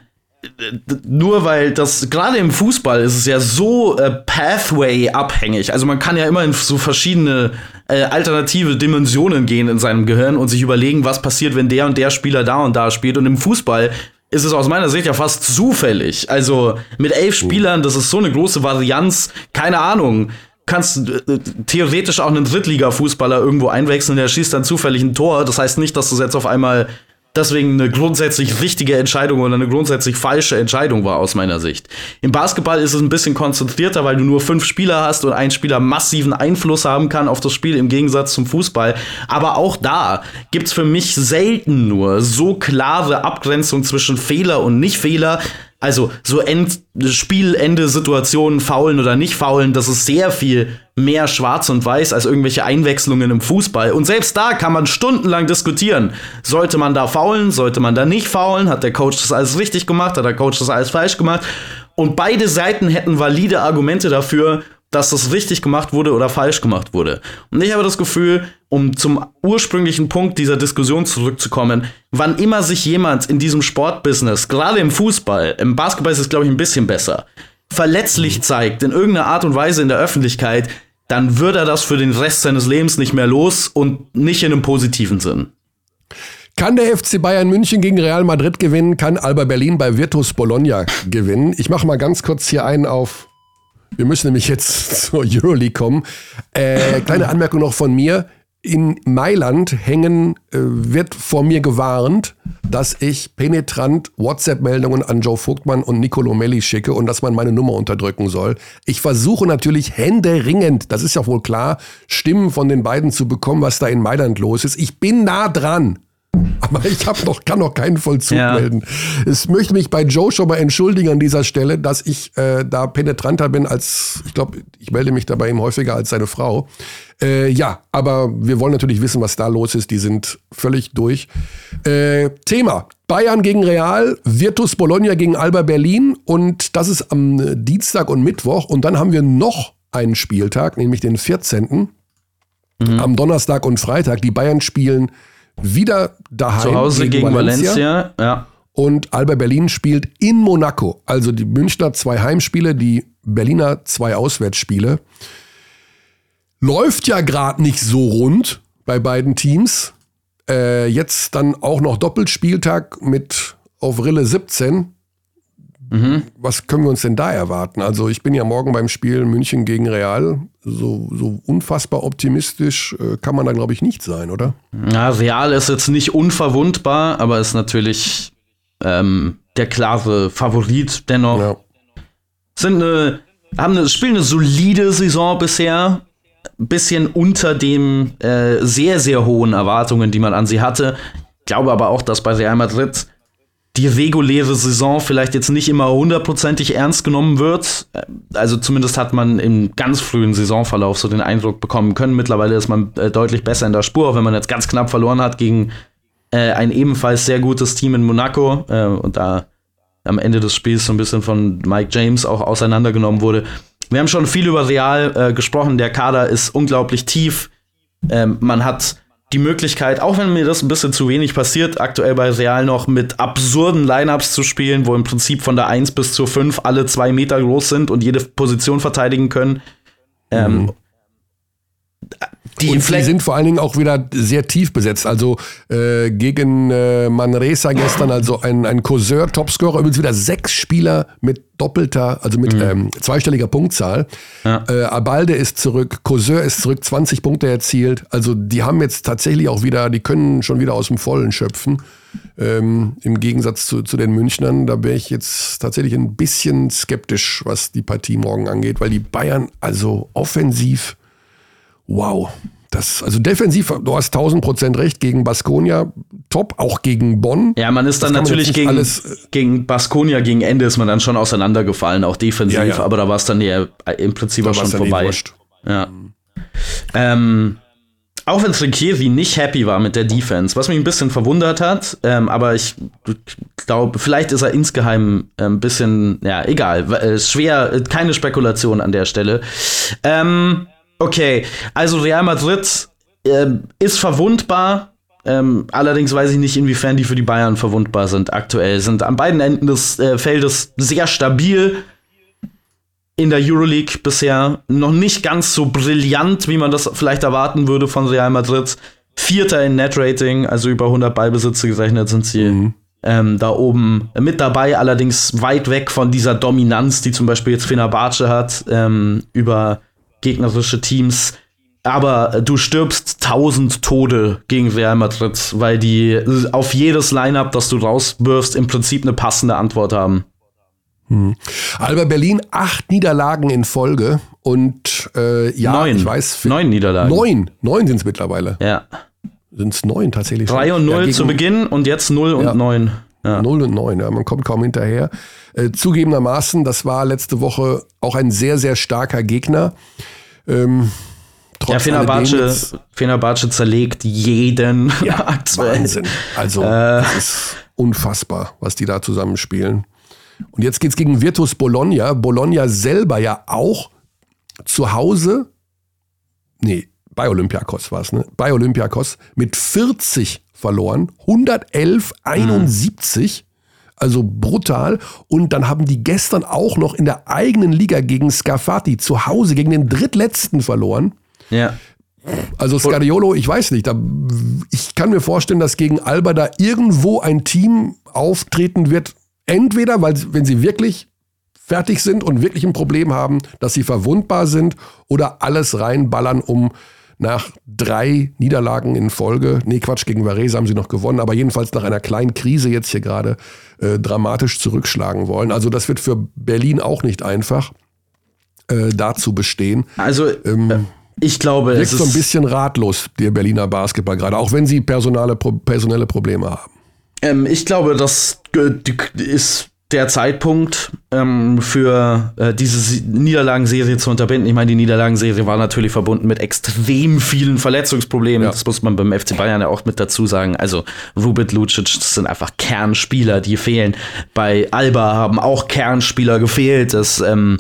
nur weil das gerade im Fußball ist es ja so äh, Pathway abhängig. Also man kann ja immer in so verschiedene äh, alternative Dimensionen gehen in seinem Gehirn und sich überlegen, was passiert, wenn der und der Spieler da und da spielt. Und im Fußball ist es aus meiner Sicht ja fast zufällig. Also mit elf Spielern, das ist so eine große Varianz, keine Ahnung. Kannst äh, theoretisch auch einen Drittliga-Fußballer irgendwo einwechseln, der schießt dann zufällig ein Tor. Das heißt nicht, dass du jetzt auf einmal deswegen eine grundsätzlich richtige Entscheidung oder eine grundsätzlich falsche Entscheidung war aus meiner Sicht. Im Basketball ist es ein bisschen konzentrierter, weil du nur fünf Spieler hast und ein Spieler massiven Einfluss haben kann auf das Spiel im Gegensatz zum Fußball. Aber auch da gibt's für mich selten nur so klare Abgrenzung zwischen Fehler und Nicht-Fehler, also so End Spielende Situationen, faulen oder nicht faulen, das ist sehr viel mehr schwarz und weiß als irgendwelche Einwechslungen im Fußball. Und selbst da kann man stundenlang diskutieren. Sollte man da faulen? Sollte man da nicht faulen? Hat der Coach das alles richtig gemacht? Hat der Coach das alles falsch gemacht? Und beide Seiten hätten valide Argumente dafür, dass das richtig gemacht wurde oder falsch gemacht wurde. Und ich habe das Gefühl, um zum ursprünglichen Punkt dieser Diskussion zurückzukommen, wann immer sich jemand in diesem Sportbusiness, gerade im Fußball, im Basketball ist es, glaube ich, ein bisschen besser, verletzlich zeigt, in irgendeiner Art und Weise in der Öffentlichkeit, dann wird er das für den Rest seines Lebens nicht mehr los und nicht in einem positiven Sinn. Kann der FC Bayern München gegen Real Madrid gewinnen? Kann Alba Berlin bei Virtus Bologna gewinnen? Ich mache mal ganz kurz hier einen auf wir müssen nämlich jetzt zur Euroleague kommen. Äh, kleine Anmerkung noch von mir. In Mailand hängen, äh, wird vor mir gewarnt, dass ich penetrant WhatsApp-Meldungen an Joe Vogtmann und Nicolo Melli schicke und dass man meine Nummer unterdrücken soll. Ich versuche natürlich händeringend, das ist ja wohl klar, Stimmen von den beiden zu bekommen, was da in Mailand los ist. Ich bin nah dran. Aber ich hab noch, kann noch keinen Vollzug ja. melden. Ich möchte mich bei Joe schon mal entschuldigen an dieser Stelle, dass ich äh, da penetranter bin als, ich glaube, ich melde mich da bei ihm häufiger als seine Frau. Äh, ja, aber wir wollen natürlich wissen, was da los ist. Die sind völlig durch. Äh, Thema. Bayern gegen Real, Virtus Bologna gegen Alba Berlin und das ist am Dienstag und Mittwoch. Und dann haben wir noch einen Spieltag, nämlich den 14. Mhm. Am Donnerstag und Freitag. Die Bayern spielen wieder daheim. Zu Hause gegen, gegen Valencia. Valencia. ja. Und Alba Berlin spielt in Monaco. Also die Münchner zwei Heimspiele, die Berliner zwei Auswärtsspiele. Läuft ja gerade nicht so rund bei beiden Teams. Äh, jetzt dann auch noch Doppelspieltag mit auf Rille 17. Mhm. Was können wir uns denn da erwarten? Also ich bin ja morgen beim Spiel München gegen Real. So, so unfassbar optimistisch äh, kann man da, glaube ich, nicht sein, oder? Ja, Real ist jetzt nicht unverwundbar, aber ist natürlich ähm, der klare Favorit dennoch. Ja. Sind eine, haben eine, spielen eine solide Saison bisher. Bisschen unter dem äh, sehr, sehr hohen Erwartungen, die man an sie hatte. Ich glaube aber auch, dass bei Real Madrid die reguläre Saison vielleicht jetzt nicht immer hundertprozentig ernst genommen wird. Also zumindest hat man im ganz frühen Saisonverlauf so den Eindruck bekommen können. Mittlerweile ist man äh, deutlich besser in der Spur, auch wenn man jetzt ganz knapp verloren hat gegen äh, ein ebenfalls sehr gutes Team in Monaco äh, und da am Ende des Spiels so ein bisschen von Mike James auch auseinandergenommen wurde. Wir haben schon viel über Real äh, gesprochen. Der Kader ist unglaublich tief. Ähm, man hat die Möglichkeit, auch wenn mir das ein bisschen zu wenig passiert, aktuell bei Real noch mit absurden Lineups zu spielen, wo im Prinzip von der 1 bis zur 5 alle zwei Meter groß sind und jede Position verteidigen können. Ähm, mhm. Die, und die sind vor allen Dingen auch wieder sehr tief besetzt. Also äh, gegen äh, Manresa gestern, also ein, ein Courseur, Topscorer, übrigens wieder sechs Spieler mit doppelter, also mit mhm. ähm, zweistelliger Punktzahl. Ja. Äh, Abalde ist zurück, Courseur ist zurück, 20 Punkte erzielt. Also die haben jetzt tatsächlich auch wieder, die können schon wieder aus dem Vollen schöpfen. Ähm, Im Gegensatz zu, zu den Münchnern, da wäre ich jetzt tatsächlich ein bisschen skeptisch, was die Partie morgen angeht, weil die Bayern also offensiv wow. Das, also defensiv, du hast 1000 Prozent recht, gegen Baskonia top, auch gegen Bonn. Ja, man ist dann natürlich gegen, alles, äh, gegen Baskonia, gegen Ende ist man dann schon auseinandergefallen, auch defensiv, ja, ja. aber da war es dann ja im Prinzip da auch schon vorbei. Ja. Ähm, auch wenn Trinkieri nicht happy war mit der Defense, was mich ein bisschen verwundert hat, ähm, aber ich glaube, vielleicht ist er insgeheim ein ähm, bisschen, ja, egal, äh, schwer, keine Spekulation an der Stelle. Ähm, Okay, also Real Madrid äh, ist verwundbar. Ähm, allerdings weiß ich nicht, inwiefern die für die Bayern verwundbar sind aktuell. Sind an beiden Enden des äh, Feldes sehr stabil. In der Euroleague bisher noch nicht ganz so brillant, wie man das vielleicht erwarten würde von Real Madrid. Vierter in Net-Rating, also über 100 Ballbesitze gerechnet sind sie. Mhm. Ähm, da oben mit dabei, allerdings weit weg von dieser Dominanz, die zum Beispiel jetzt Fenerbahce hat, ähm, über gegnerische Teams. Aber du stirbst tausend Tode gegen Real Madrid, weil die auf jedes Lineup, das du rauswirfst, im Prinzip eine passende Antwort haben. Hm. Alba Berlin, acht Niederlagen in Folge und äh, ja, neun. ich weiß. Neun Niederlagen. Neun, neun sind es mittlerweile. Ja. Sind es neun tatsächlich. Drei und null ja, zu Beginn und jetzt null und neun. Ja. Null und neun, ja, man kommt kaum hinterher. Äh, zugegebenermaßen, das war letzte Woche auch ein sehr, sehr starker Gegner. Ähm, ja, Fenerbahce, Fenerbahce zerlegt jeden ja, aktuell. Wahnsinn. Also, äh. das ist unfassbar, was die da zusammenspielen. Und jetzt geht's gegen Virtus Bologna. Bologna selber ja auch zu Hause, nee, bei Olympiakos war es, ne? Bei Olympiakos mit 40 verloren, 111, 71. Mhm. Also brutal. Und dann haben die gestern auch noch in der eigenen Liga gegen Scafati zu Hause gegen den drittletzten verloren. Ja. Also Scariolo, ich weiß nicht, da, ich kann mir vorstellen, dass gegen Alba da irgendwo ein Team auftreten wird. Entweder, weil wenn sie wirklich fertig sind und wirklich ein Problem haben, dass sie verwundbar sind oder alles reinballern, um nach drei Niederlagen in Folge, nee Quatsch, gegen Varese haben sie noch gewonnen, aber jedenfalls nach einer kleinen Krise jetzt hier gerade äh, dramatisch zurückschlagen wollen. Also das wird für Berlin auch nicht einfach, äh, da zu bestehen. Also ähm, äh, ich glaube, es ist so ein bisschen ratlos, der Berliner Basketball gerade, auch wenn sie personale, personelle Probleme haben. Ähm, ich glaube, das ist der Zeitpunkt ähm, für äh, diese Niederlagenserie zu unterbinden. Ich meine, die Niederlagenserie war natürlich verbunden mit extrem vielen Verletzungsproblemen. Ja. Das muss man beim FC Bayern ja auch mit dazu sagen. Also Rubit Lucic, das sind einfach Kernspieler, die fehlen. Bei Alba haben auch Kernspieler gefehlt. Das ähm,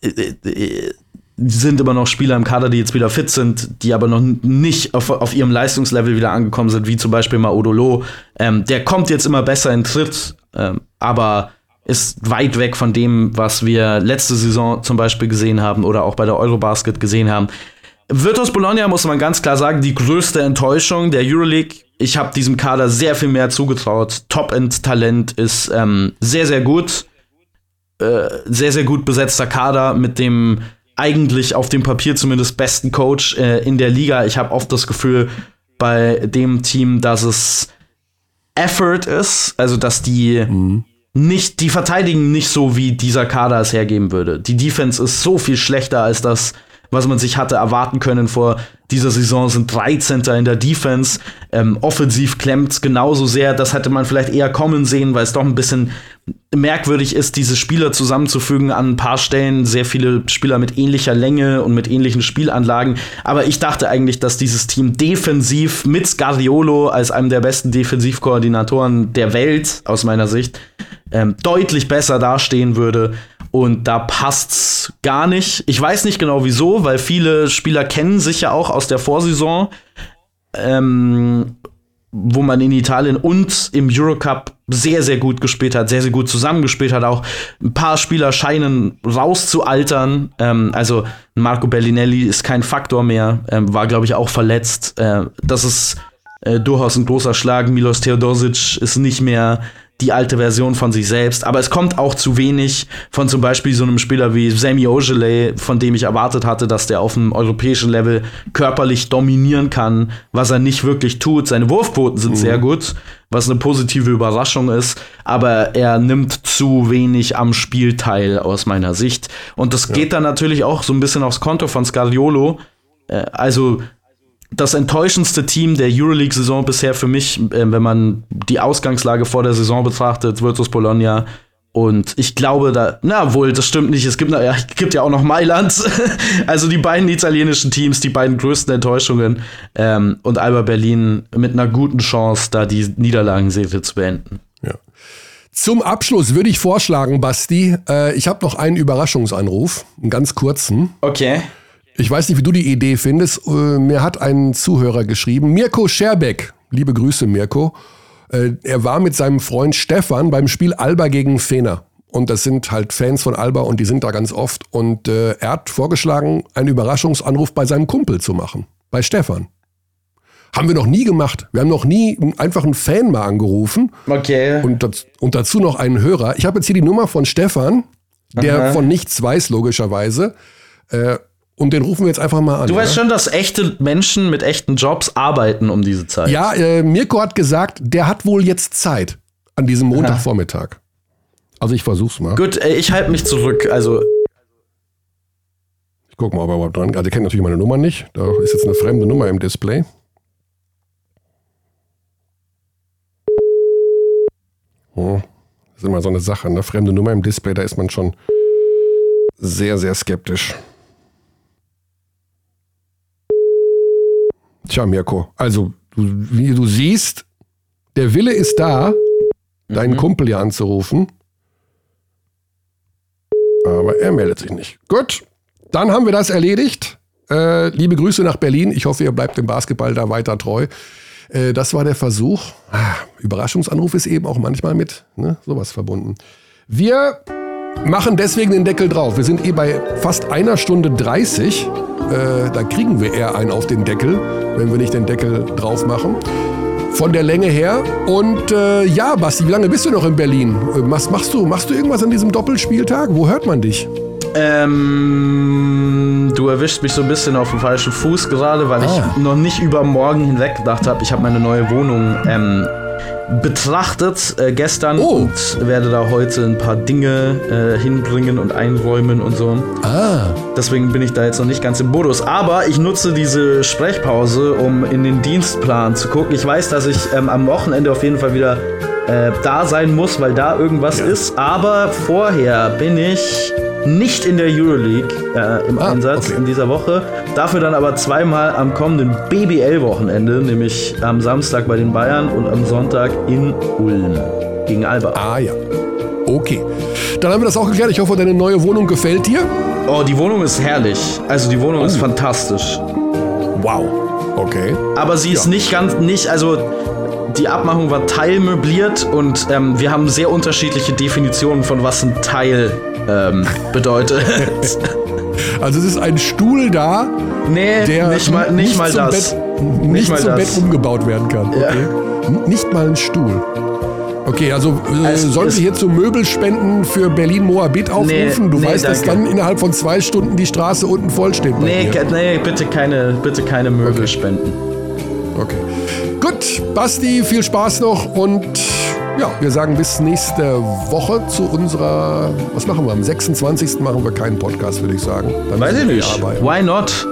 äh, äh, sind immer noch Spieler im Kader, die jetzt wieder fit sind, die aber noch nicht auf, auf ihrem Leistungslevel wieder angekommen sind, wie zum Beispiel mal Odolo. Ähm, der kommt jetzt immer besser in Tritt, ähm, aber ist weit weg von dem, was wir letzte Saison zum Beispiel gesehen haben oder auch bei der Eurobasket gesehen haben. Virtus Bologna muss man ganz klar sagen, die größte Enttäuschung der Euroleague. Ich habe diesem Kader sehr viel mehr zugetraut. Top-End-Talent ist ähm, sehr, sehr gut. Äh, sehr, sehr gut besetzter Kader mit dem eigentlich auf dem Papier zumindest besten Coach äh, in der Liga. Ich habe oft das Gefühl bei dem Team, dass es Effort ist, also dass die mhm. Nicht, die verteidigen nicht so, wie dieser Kader es hergeben würde. Die Defense ist so viel schlechter als das, was man sich hatte erwarten können vor dieser Saison, sind 13. in der Defense. Ähm, offensiv klemmt genauso sehr. Das hätte man vielleicht eher kommen sehen, weil es doch ein bisschen merkwürdig ist, diese Spieler zusammenzufügen an ein paar Stellen. Sehr viele Spieler mit ähnlicher Länge und mit ähnlichen Spielanlagen. Aber ich dachte eigentlich, dass dieses Team defensiv mit Scariolo als einem der besten Defensivkoordinatoren der Welt, aus meiner Sicht, ähm, deutlich besser dastehen würde. Und da passt's gar nicht. Ich weiß nicht genau wieso, weil viele Spieler kennen sich ja auch aus der Vorsaison, ähm, wo man in Italien und im Eurocup sehr, sehr gut gespielt hat, sehr, sehr gut zusammengespielt hat. Auch ein paar Spieler scheinen rauszualtern. Ähm, also Marco Bellinelli ist kein Faktor mehr, ähm, war, glaube ich, auch verletzt. Äh, das ist äh, durchaus ein großer Schlag. Milos Teodosic ist nicht mehr die alte Version von sich selbst. Aber es kommt auch zu wenig von zum Beispiel so einem Spieler wie Sammy Ojeley, von dem ich erwartet hatte, dass der auf dem europäischen Level körperlich dominieren kann, was er nicht wirklich tut. Seine Wurfquoten sind mhm. sehr gut, was eine positive Überraschung ist, aber er nimmt zu wenig am Spiel teil aus meiner Sicht. Und das ja. geht dann natürlich auch so ein bisschen aufs Konto von Scariolo. Äh, also das enttäuschendste Team der Euroleague-Saison bisher für mich, äh, wenn man die Ausgangslage vor der Saison betrachtet, Virtus Bologna. Und ich glaube, da, na wohl, das stimmt nicht. Es gibt, na, ja, gibt ja auch noch Mailand. also die beiden italienischen Teams, die beiden größten Enttäuschungen. Ähm, und Alba Berlin mit einer guten Chance, da die Niederlagenserie zu beenden. Ja. Zum Abschluss würde ich vorschlagen, Basti, äh, ich habe noch einen Überraschungsanruf, einen ganz kurzen. Okay. Ich weiß nicht, wie du die Idee findest. Äh, mir hat ein Zuhörer geschrieben, Mirko Scherbeck. Liebe Grüße, Mirko. Äh, er war mit seinem Freund Stefan beim Spiel Alba gegen Fener. Und das sind halt Fans von Alba und die sind da ganz oft. Und äh, er hat vorgeschlagen, einen Überraschungsanruf bei seinem Kumpel zu machen. Bei Stefan. Haben wir noch nie gemacht. Wir haben noch nie einfach einen Fan mal angerufen. Okay. Und, das, und dazu noch einen Hörer. Ich habe jetzt hier die Nummer von Stefan, der Aha. von nichts weiß, logischerweise. Äh, und den rufen wir jetzt einfach mal an. Du weißt ja? schon, dass echte Menschen mit echten Jobs arbeiten um diese Zeit. Ja, äh, Mirko hat gesagt, der hat wohl jetzt Zeit an diesem Montagvormittag. Also ich versuch's mal. Gut, äh, ich halte mich zurück. Also ich guck mal, ob er überhaupt dran. Also er kennt natürlich meine Nummer nicht. Da ist jetzt eine fremde Nummer im Display. Hm. Das ist immer so eine Sache, eine fremde Nummer im Display, da ist man schon sehr, sehr skeptisch. Tja, Mirko, also du, wie du siehst, der Wille ist da, mhm. deinen Kumpel hier anzurufen. Aber er meldet sich nicht. Gut, dann haben wir das erledigt. Äh, liebe Grüße nach Berlin. Ich hoffe, ihr bleibt dem Basketball da weiter treu. Äh, das war der Versuch. Ah, Überraschungsanruf ist eben auch manchmal mit ne, sowas verbunden. Wir machen deswegen den Deckel drauf. Wir sind eh bei fast einer Stunde 30. Äh, da kriegen wir eher einen auf den Deckel, wenn wir nicht den Deckel drauf machen. Von der Länge her. Und äh, ja, Basti, wie lange bist du noch in Berlin? Äh, was machst du? Machst du irgendwas an diesem Doppelspieltag? Wo hört man dich? Ähm, du erwischst mich so ein bisschen auf dem falschen Fuß gerade, weil ah. ich noch nicht über morgen hinweg gedacht habe. Ich habe meine neue Wohnung ähm, betrachtet äh, gestern oh. und werde da heute ein paar Dinge äh, hinbringen und einräumen und so. Ah. Deswegen bin ich da jetzt noch nicht ganz im Modus. Aber ich nutze diese Sprechpause, um in den Dienstplan zu gucken. Ich weiß, dass ich ähm, am Wochenende auf jeden Fall wieder äh, da sein muss, weil da irgendwas ja. ist. Aber vorher bin ich nicht in der Euroleague äh, im ah, Einsatz okay. in dieser Woche. Dafür dann aber zweimal am kommenden BBL-Wochenende, nämlich am Samstag bei den Bayern und am Sonntag in Ulm gegen Alba. Ah ja. Okay. Dann haben wir das auch geklärt. Ich hoffe, deine neue Wohnung gefällt dir. Oh, die Wohnung ist herrlich. Also die Wohnung oh. ist fantastisch. Wow. Okay. Aber sie ist ja. nicht ganz, nicht, also die Abmachung war teilmöbliert und ähm, wir haben sehr unterschiedliche Definitionen von was ein Teil ähm, bedeutet. Also es ist ein Stuhl da, nee, der nicht mal, nicht, nicht mal das. Bett, nicht, nicht mal zum das. Bett umgebaut werden kann. Okay. Ja. Nicht mal ein Stuhl. Okay, also äh, sollen wir hier zu Möbelspenden für Berlin-Moabit aufrufen? Nee, du nee, weißt, danke. dass dann innerhalb von zwei Stunden die Straße unten voll steht. Nee, nee, bitte keine, bitte keine Möbelspenden. Okay. Gut, Basti, viel Spaß noch und ja, wir sagen bis nächste Woche zu unserer, was machen wir? Am 26. machen wir keinen Podcast, würde ich sagen. Dann Weiß ich nicht. Arbeiten. Why not?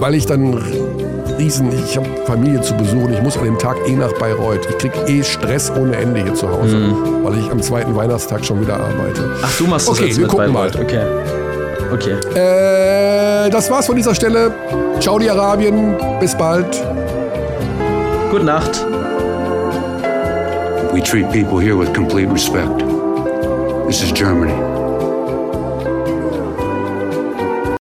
Weil ich dann riesen, ich habe Familie zu besuchen, ich muss an dem Tag eh nach Bayreuth. Ich krieg eh Stress ohne Ende hier zu Hause, mhm. weil ich am zweiten Weihnachtstag schon wieder arbeite. Ach, du machst das okay, jetzt wir mit gucken Bayreuth. mal. Okay. Okay. Äh, das war's von dieser Stelle. Ciao, die Arabien. Bis bald. Gute Nacht. We treat people here with complete respect. This is Germany.